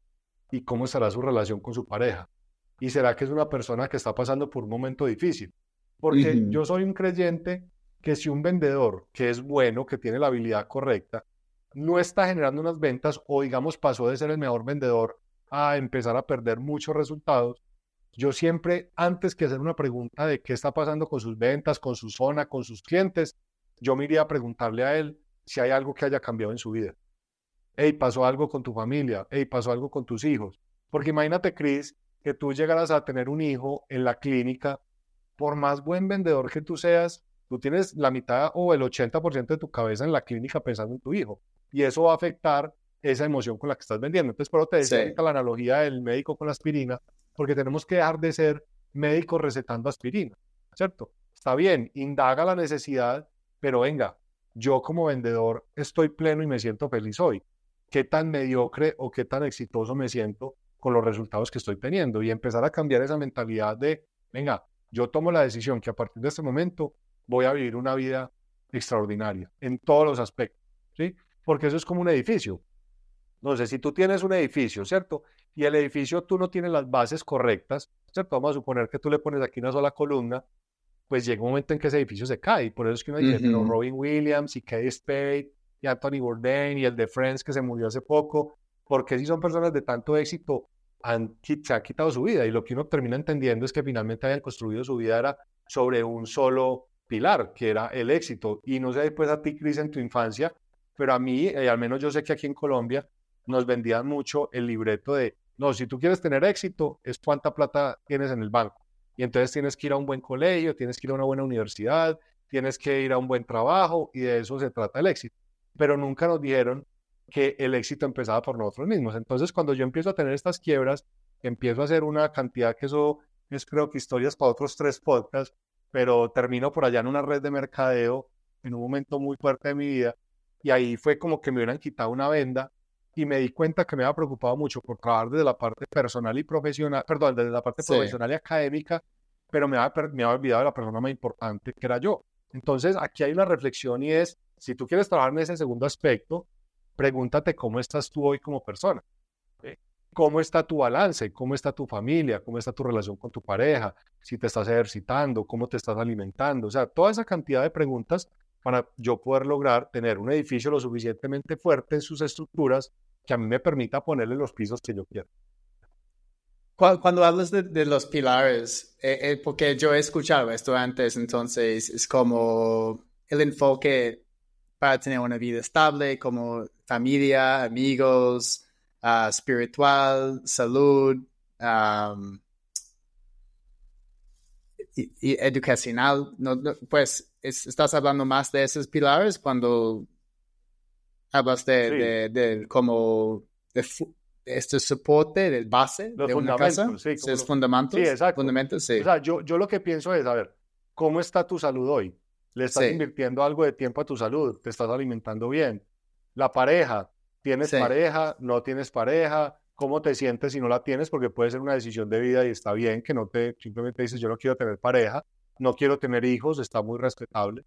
Y cómo estará su relación con su pareja. ¿Y será que es una persona que está pasando por un momento difícil? Porque yo soy un creyente que si un vendedor que es bueno, que tiene la habilidad correcta, no está generando unas ventas o digamos pasó de ser el mejor vendedor a empezar a perder muchos resultados, yo siempre, antes que hacer una pregunta de qué está pasando con sus ventas, con su zona, con sus clientes, yo me iría a preguntarle a él si hay algo que haya cambiado en su vida hey, pasó algo con tu familia, hey, pasó algo con tus hijos. Porque imagínate, Chris, que tú llegaras a tener un hijo en la clínica, por más buen vendedor que tú seas, tú tienes la mitad o el 80% de tu cabeza en la clínica pensando en tu hijo. Y eso va a afectar esa emoción con la que estás vendiendo. Entonces, por eso te decía la analogía del médico con la aspirina, porque tenemos que dejar de ser médicos recetando aspirina, ¿cierto? Está bien, indaga la necesidad, pero venga, yo como vendedor estoy pleno y me siento feliz hoy qué tan mediocre o qué tan exitoso me siento con los resultados que estoy teniendo y empezar a cambiar esa mentalidad de, venga, yo tomo la decisión que a partir de este momento voy a vivir una vida extraordinaria en todos los aspectos, ¿sí? Porque eso es como un edificio. Entonces, si tú tienes un edificio, ¿cierto? Y el edificio tú no tienes las bases correctas, ¿cierto? Vamos a suponer que tú le pones aquí una sola columna, pues llega un momento en que ese edificio se cae. Por eso es que uno dice, pero Robin Williams y Kay Spade Anthony Bourdain y el de Friends que se murió hace poco, porque si son personas de tanto éxito, han, se han quitado su vida y lo que uno termina entendiendo es que finalmente habían construido su vida era sobre un solo pilar, que era el éxito. Y no sé después a ti, Cris, en tu infancia, pero a mí, eh, al menos yo sé que aquí en Colombia, nos vendían mucho el libreto de, no, si tú quieres tener éxito, es cuánta plata tienes en el banco. Y entonces tienes que ir a un buen colegio, tienes que ir a una buena universidad, tienes que ir a un buen trabajo y de eso se trata el éxito pero nunca nos dijeron que el éxito empezaba por nosotros mismos. Entonces, cuando yo empiezo a tener estas quiebras, empiezo a hacer una cantidad que eso es creo que historias para otros tres podcasts, pero termino por allá en una red de mercadeo en un momento muy fuerte de mi vida. y ahí fue como que me hubieran quitado una venda y me di cuenta que me había preocupado mucho por trabajar desde la parte personal y profesional, perdón, desde la parte
Sí.
profesional y académica, pero me había, me había olvidado de la persona más importante que era yo. Entonces, aquí hay una reflexión y es, si tú quieres trabajar en ese segundo aspecto, pregúntate cómo estás tú hoy como persona. ¿Cómo está tu balance? ¿Cómo está tu familia? ¿Cómo está tu relación con tu pareja? Si te estás ejercitando, cómo te estás alimentando. O sea, toda esa cantidad de preguntas para yo poder lograr tener un edificio lo suficientemente fuerte en sus estructuras que a mí me permita ponerle los pisos que yo quiero.
Cu- Cuando hablas de, de los pilares, eh, eh, porque yo he escuchado esto antes, entonces es como el enfoque para tener una vida estable, como familia, amigos, ah, espiritual, salud, y, y educacional. No, no, pues es- estás hablando más de esos pilares cuando hablas de,
Sí.
de, de como de este soporte, del base
Los
de una casa.
sí,
es
los-
fundamentos.
Sí, exacto.
Fundamentos, sí.
O sea, yo, yo lo que pienso es, a ver, ¿cómo está tu salud hoy? ¿Le estás
Sí.
invirtiendo algo de tiempo a tu salud? ¿Te estás alimentando bien? La pareja, ¿tienes
Sí.
pareja? ¿No tienes pareja? ¿Cómo te sientes si no la tienes? Porque puede ser una decisión de vida y está bien que no te simplemente dices yo no quiero tener pareja, no quiero tener hijos, está muy respetable,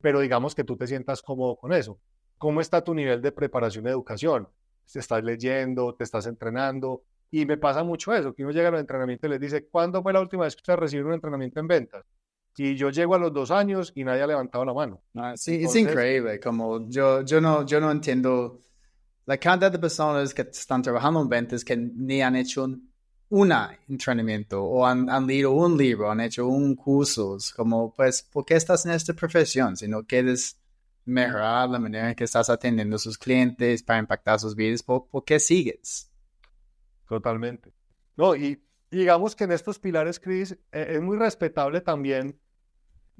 pero digamos que tú te sientas cómodo con eso. ¿Cómo está tu nivel de preparación de educación? ¿Te estás leyendo? ¿Te estás entrenando? Y me pasa mucho eso, que uno llega a los entrenamientos y les dice, ¿cuándo fue la última vez que usted recibió un entrenamiento en ventas? Y yo llego a los dos años y nadie ha levantado la mano.
Ah, sí, es increíble, como yo, yo, no, yo no entiendo la cantidad de personas que están trabajando en ventas que ni han hecho un una entrenamiento o han, han leído un libro, han hecho un curso. Como, pues, ¿por qué estás en esta profesión? Si no quieres mejorar la manera en que estás atendiendo a sus clientes para impactar sus vidas, ¿por, por qué sigues?
Totalmente. No, y y digamos que en estos pilares, Chris, eh, es muy respetable también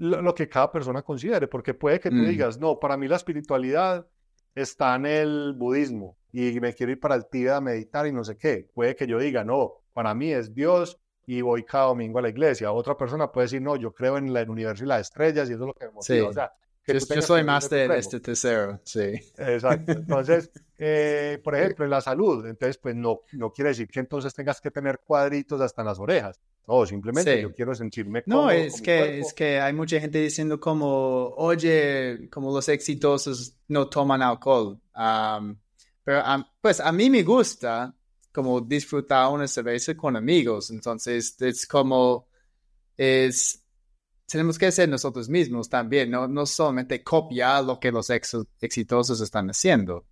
lo, lo que cada persona considere, porque puede que tú
Mm.
digas, no, para mí la espiritualidad está en el budismo y me quiero ir para el Tíbet a meditar y no sé qué. Puede que yo diga, no, para mí es Dios y voy cada domingo a la iglesia. Otra persona puede decir, no, yo creo en la- el universo y las estrellas y eso es lo que me motiva.
Sí.
O sea, que
Yo, yo soy más de, este tercero, sí.
Exacto. Entonces, eh, por ejemplo, en la salud, entonces, pues no, no quiere decir que entonces tengas que tener cuadritos hasta en las orejas. No, simplemente
Sí.
yo quiero sentirme
No,
cómodo
es
con mi
que, es que hay mucha gente diciendo como, oye, como los exitosos no toman alcohol. Am, pero am, pues a mí me gusta como disfrutar una cerveza con amigos. Entonces es como, es, tenemos que ser nosotros mismos también, no, no solamente copiar lo que los exo- exitosos están haciendo.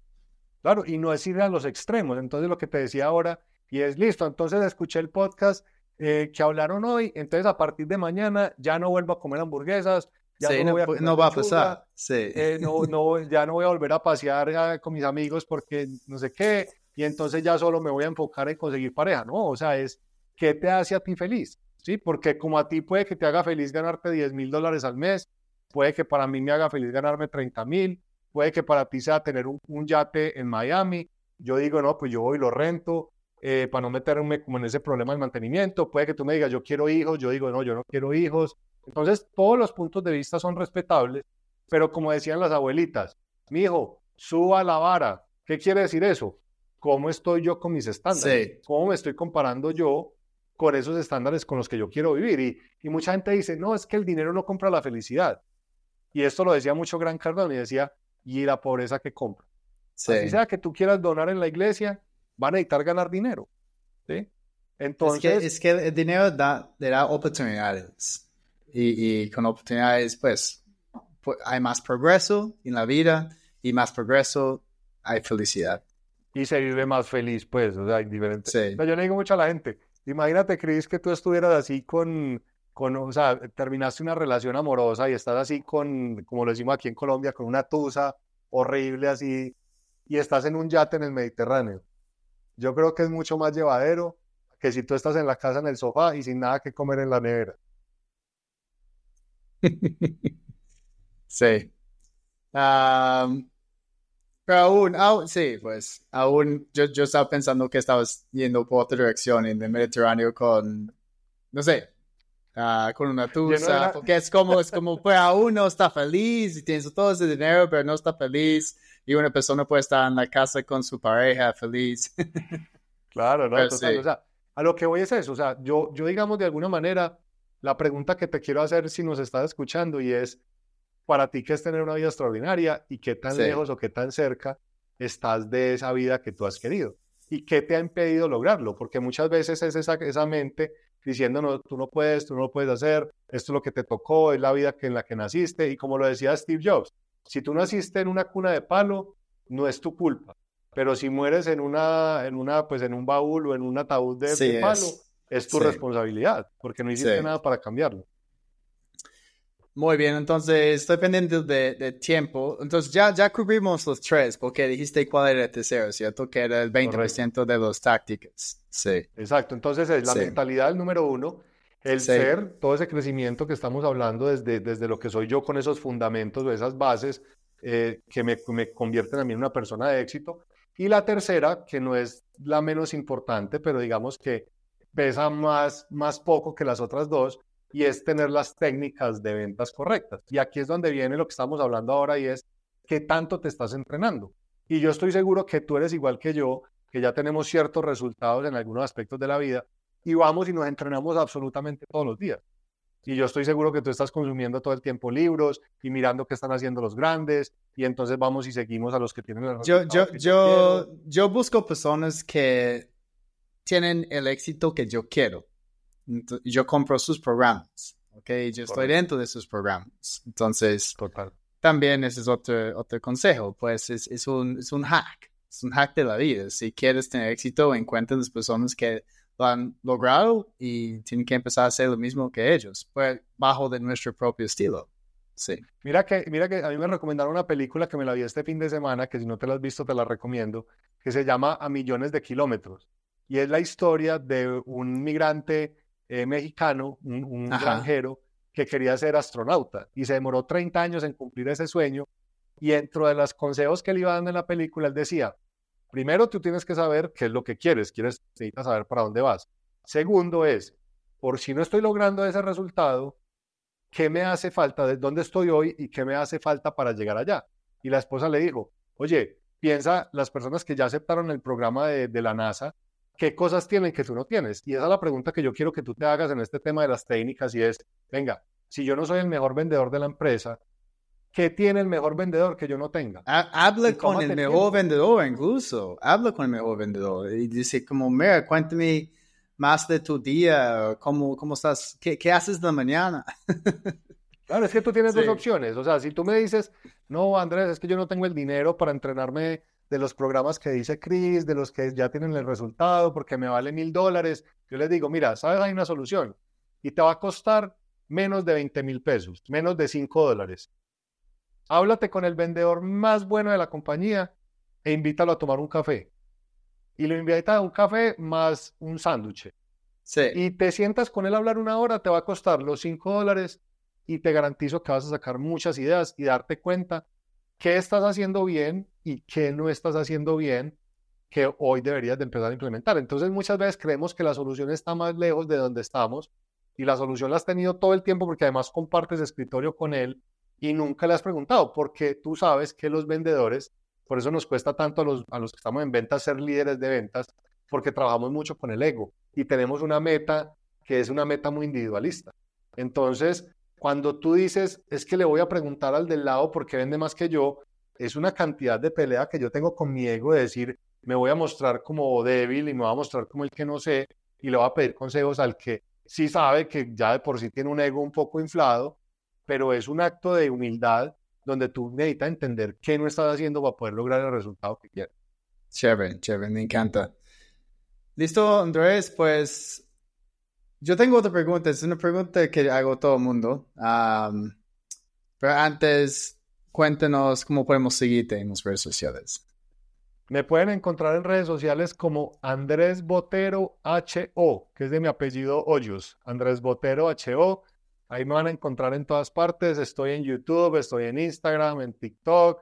Claro, y no es ir a los extremos. Entonces, lo que te decía ahora, y es listo, entonces escuché el podcast eh, que hablaron hoy, entonces a partir de mañana ya no vuelvo a comer hamburguesas, ya
Sí,
no voy a comer
no va a pasar. Sí.
eh, no, no, ya no voy a volver a pasear ah, con mis amigos porque no sé qué, y entonces ya solo me voy a enfocar en conseguir pareja, ¿no? O sea, es qué te hace a ti feliz, ¿sí? Porque como a ti puede que te haga feliz ganarte 10 mil dólares al mes, puede que para mí me haga feliz ganarme 30 mil, puede que para ti sea tener un, un yate en Miami, yo digo, no, pues yo voy y lo rento. Eh, para no meterme como en ese problema del mantenimiento, puede que tú me digas, yo quiero hijos, yo digo, no, yo no quiero hijos. Entonces, todos los puntos de vista son respetables, pero como decían las abuelitas, mi hijo, suba la vara. ¿Qué quiere decir eso? ¿Cómo estoy yo con mis estándares?
Sí.
¿Cómo me estoy comparando yo con esos estándares con los que yo quiero vivir? Y, y mucha gente dice, no, es que el dinero no compra la felicidad. Y esto lo decía mucho Gran Cardone y decía, ¿y la pobreza que compra?
sí.
Así sea que tú quieras donar en la iglesia, van a necesitar ganar dinero. ¿sí?
Es
Entonces,
que, es que el dinero da, le da oportunidades. Y, y con oportunidades, pues, pu- hay más progreso en la vida y más progreso hay felicidad.
y se vive más feliz, pues, o sea, indiferente.
Sí.
O sea, yo le digo mucho a la gente, imagínate, Cris, que tú estuvieras así con, con, o sea, terminaste una relación amorosa y estás así con, como lo decimos aquí en Colombia, con una tusa horrible así, y estás en un yate en el Mediterráneo. Yo creo que es mucho más llevadero que si tú estás en la casa en el sofá y sin nada que comer en la nevera.
Sí. Am, pero aún, aún, sí, pues, aún yo, yo estaba pensando que estabas yendo por otra dirección en el Mediterráneo con, no sé, ah, con una tusa,
la-
porque es como, es como, pues aún no está feliz y tienes todo ese dinero, pero no está feliz. Y una persona puede estar en la casa con su pareja feliz.
Claro, no,
Pero
total,
sí.
o sea, a lo que voy es eso, o sea, yo, yo digamos de alguna manera, la pregunta que te quiero hacer si nos estás escuchando y es, para ti, ¿qué es tener una vida extraordinaria y qué tan
Sí.
lejos o qué tan cerca estás de esa vida que tú has querido? ¿Y qué te ha impedido lograrlo? Porque muchas veces es esa, esa mente diciendo, no, tú no puedes, tú no lo puedes hacer, esto es lo que te tocó, es la vida que, en la que naciste, y como lo decía Steve Jobs, si tú naciste en una cuna de palo, no es tu culpa. Pero si mueres en una, en una, pues en un baúl o en un ataúd de,
Sí,
de palo,
es.
es tu
Sí.
responsabilidad, porque no hiciste
Sí.
nada para cambiarlo.
Muy bien, entonces estoy pendiente de, de tiempo. Entonces ya, ya cubrimos los tres, porque dijiste cuál era el tercero, ¿cierto? Que era el 20% de las tácticas. Sí.
Exacto, entonces es la
Sí.
mentalidad el número uno, el
Sí.
ser, todo ese crecimiento que estamos hablando desde, desde lo que soy yo con esos fundamentos o esas bases eh, que me, me convierten a mí en una persona de éxito. Y la tercera, que no es la menos importante, pero digamos que pesa más, más poco que las otras dos, y es tener las técnicas de ventas correctas. Y aquí es donde viene lo que estamos hablando ahora y es qué tanto te estás entrenando. Y yo estoy seguro que tú eres igual que yo, que ya tenemos ciertos resultados en algunos aspectos de la vida y vamos y nos entrenamos absolutamente todos los días. Y yo estoy seguro que tú estás consumiendo todo el tiempo libros y mirando qué están haciendo los grandes y entonces vamos y seguimos a los que tienen el
Yo, yo, yo,
quiero.
yo busco personas que tienen el éxito que yo quiero. Ento- Yo compro sus programas, ¿ok? Yo estoy
Correcto.
dentro de sus programas. Entonces,
Total.
también ese es otro, otro consejo, pues es, es, un, es un hack, es un hack de la vida. Si quieres tener éxito, encuentra las personas que lo han logrado y tienen que empezar a hacer lo mismo que ellos, pues bajo de nuestro propio estilo. Sí.
Mira que, mira que a mí me recomendaron una película que me la vi este fin de semana, que si no te la has visto te la recomiendo, que se llama A Millones de Kilómetros. Y es la historia de un migrante eh, mexicano, un, un granjero, que quería ser astronauta y se demoró 30 años en cumplir ese sueño. Y dentro de los consejos que le iba dando en la película, él decía, primero tú tienes que saber qué es lo que quieres, quieres, necesitas saber para dónde vas. Segundo es, por si no estoy logrando ese resultado, ¿qué me hace falta? ¿De dónde estoy hoy y qué me hace falta para llegar allá? Y la esposa le dijo, oye, piensa las personas que ya aceptaron el programa de, de la NASA, ¿qué cosas tienen que tú no tienes? Y esa es la pregunta que yo quiero que tú te hagas en este tema de las técnicas y es, venga, si yo no soy el mejor vendedor de la empresa, ¿qué tiene el mejor vendedor que yo no tenga?
Ha- Habla con el mejor
tiempo.
vendedor incluso. Habla con el mejor vendedor y dice como, mira, cuéntame más de tu día, cómo, cómo estás, qué, qué haces de la mañana.
Claro, es que tú tienes dos
Sí.
opciones. O sea, si tú me dices, no, Andrés, es que yo no tengo el dinero para entrenarme de los programas que dice Chris, de los que ya tienen el resultado, porque me vale mil dólares, yo les digo, mira, ¿sabes? Hay una solución y te va a costar menos de 20 mil pesos, menos de 5 dólares. Háblate con el vendedor más bueno de la compañía e invítalo a tomar un café. Y lo invita a un café más un sándwich
Sí.
y te sientas con él a hablar una hora, te va a costar los 5 dólares y te garantizo que vas a sacar muchas ideas y darte cuenta qué estás haciendo bien y qué no estás haciendo bien que hoy deberías de empezar a implementar. Entonces muchas veces creemos que la solución está más lejos de donde estamos y la solución la has tenido todo el tiempo porque además compartes escritorio con él y nunca le has preguntado porque tú sabes que los vendedores, por eso nos cuesta tanto a los, a los que estamos en ventas ser líderes de ventas, porque trabajamos mucho con el ego y tenemos una meta que es una meta muy individualista. Entonces, cuando tú dices, es que le voy a preguntar al del lado por qué vende más que yo, es una cantidad de pelea que yo tengo con mi ego de decir, me voy a mostrar como débil y me voy a mostrar como el que no sé y le voy a pedir consejos al que sí sabe que ya de por sí tiene un ego un poco inflado, pero es un acto de humildad donde tú necesitas entender qué no estás haciendo para poder lograr el resultado que quieres.
Chévere, chévere, me encanta. Listo, Andrés, pues yo tengo otra pregunta, es una pregunta que hago todo el mundo. Am, pero antes, cuéntanos cómo podemos seguirte en las redes sociales.
Me pueden encontrar en redes sociales como Andrés Botero HO, que es de mi apellido Hoyos. Andrés Botero HO. Ahí me van a encontrar en todas partes. Estoy en YouTube, estoy en Instagram, en TikTok.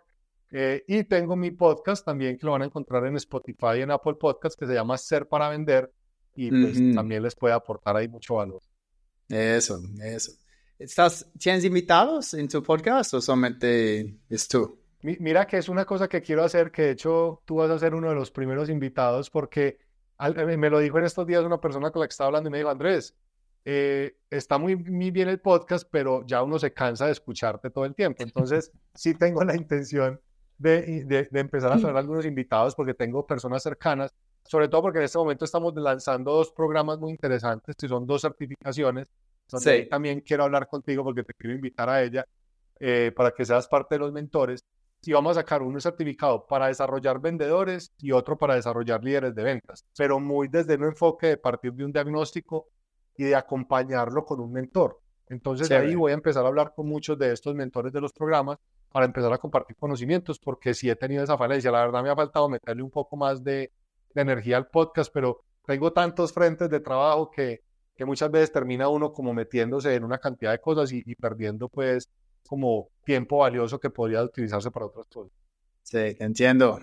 eh, y tengo mi podcast también que lo van a encontrar en Spotify y en Apple Podcast que se llama Ser para Vender. Y pues también les puede aportar ahí mucho valor.
Eso, eso. ¿Estás, ¿Tienes invitados en tu podcast o solamente es tú?
Mira que es una cosa que quiero hacer, que de hecho tú vas a ser uno de los primeros invitados, porque me lo dijo en estos días una persona con la que estaba hablando y me dijo, Andrés, eh, está muy, muy, bien el podcast, pero ya uno se cansa de escucharte todo el tiempo. Entonces, sí tengo la intención de, de, de empezar a traer algunos invitados porque tengo personas cercanas, sobre todo porque en este momento estamos lanzando dos programas muy interesantes, que son dos certificaciones. Donde sí. también quiero hablar contigo porque te quiero invitar a ella eh, para que seas parte de los mentores. Y vamos a sacar un certificado para desarrollar vendedores y otro para desarrollar líderes de ventas, pero muy desde un enfoque de partir de un diagnóstico y de acompañarlo con un mentor. Entonces ahí voy a empezar a hablar con muchos de estos mentores de los programas para empezar a compartir conocimientos, porque si he tenido esa falencia. La verdad me ha faltado meterle un poco más de, energía al podcast, pero tengo tantos frentes de trabajo que, que, muchas veces termina uno como metiéndose en una cantidad de cosas y, y perdiendo pues como tiempo valioso que podría utilizarse para otras cosas.
Sí, entiendo.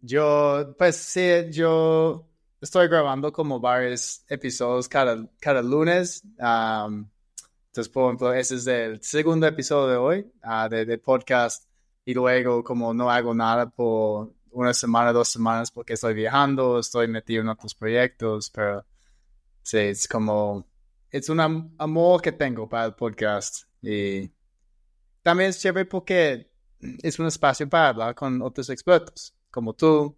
Yo, pues sí, yo estoy grabando como varios episodios cada, cada lunes. entonces, por ejemplo, ese es el segundo episodio de hoy uh, de, podcast. Y luego, como no hago nada por una semana, dos semanas, porque estoy viajando, estoy metido en otros proyectos, pero sí, es como, es un amor que tengo para el podcast. Y también es chévere porque es un espacio para hablar con otros expertos, como tú.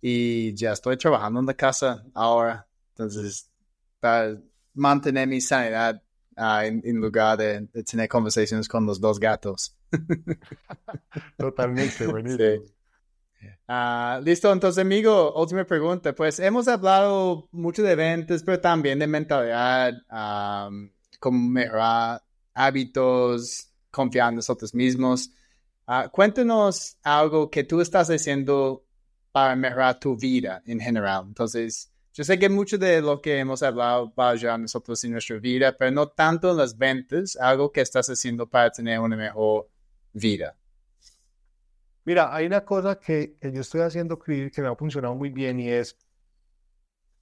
Y ya estoy trabajando en la casa ahora. Entonces, para mantener mi sanidad uh, en, en, lugar de, de, tener conversaciones con los dos gatos.
Totalmente, buenísimo. Sí.
Uh, listo, entonces, amigo, última pregunta. Pues hemos hablado mucho de ventas, pero también de mentalidad, um, cómo mejorar hábitos, confiar en nosotros mismos. Uh, cuéntanos algo que tú estás haciendo para mejorar tu vida en general. Entonces, yo sé que mucho de lo que hemos hablado va a ayudar a nosotros en nuestra vida, pero no tanto en las ventas, algo que estás haciendo para tener una mejor vida.
Mira, hay una cosa que, que yo estoy haciendo que me ha funcionado muy bien y es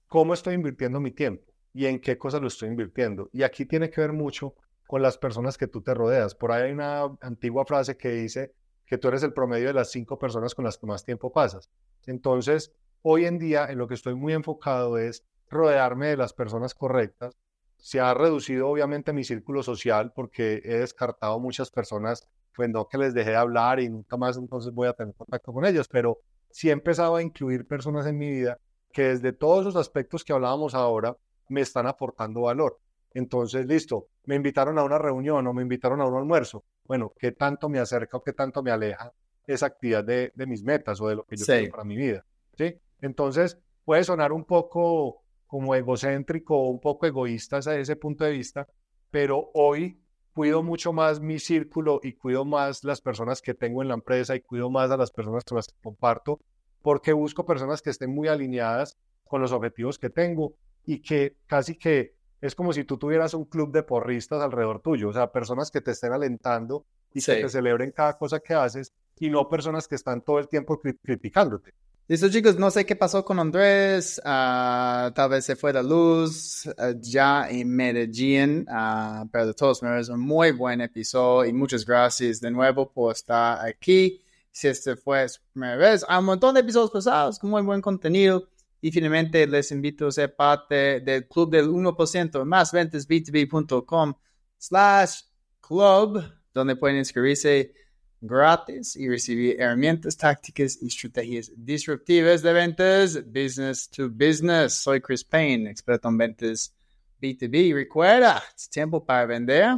cómo estoy invirtiendo mi tiempo y en qué cosas lo estoy invirtiendo. Y aquí tiene que ver mucho con las personas que tú te rodeas. Por ahí hay una antigua frase que dice que tú eres el promedio de las cinco personas con las que más tiempo pasas. Entonces, hoy en día en lo que estoy muy enfocado es rodearme de las personas correctas. Se ha reducido obviamente mi círculo social porque he descartado muchas personas, pues no que les dejé de hablar y nunca más entonces voy a tener contacto con ellos, pero sí he empezado a incluir personas en mi vida que desde todos esos aspectos que hablábamos ahora me están aportando valor. Entonces, listo, me invitaron a una reunión o me invitaron a un almuerzo. Bueno, ¿qué tanto me acerca o qué tanto me aleja esa actividad de, de mis metas o de lo que yo quiero para mi vida? ¿Sí? Entonces, puede sonar un poco como egocéntrico o un poco egoísta desde ese punto de vista, pero hoy cuido mucho más mi círculo y cuido más las personas que tengo en la empresa y cuido más a las personas con las que comparto, porque busco personas que estén muy alineadas con los objetivos que tengo y que casi que es como si tú tuvieras un club de porristas alrededor tuyo, o sea, personas que te estén alentando y que te celebren cada cosa que haces y no personas que están todo el tiempo criticándote.
Listo, chicos, no sé qué pasó con Andrés, uh, tal vez se fue la luz uh, ya en Medellín, uh, pero de todos modos, un muy buen episodio y muchas gracias de nuevo por estar aquí. Si este fue su primera vez, hay un montón de episodios pasados con muy buen contenido. Y finalmente les invito a ser parte del club del 1% más ventas b2b.com slash club, donde pueden inscribirse gratis y recibir herramientas, tácticas y estrategias disruptivas de ventas business to business. Soy Chris Payne, experto en ventas B2B. Recuerda, es tiempo para vender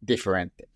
diferente.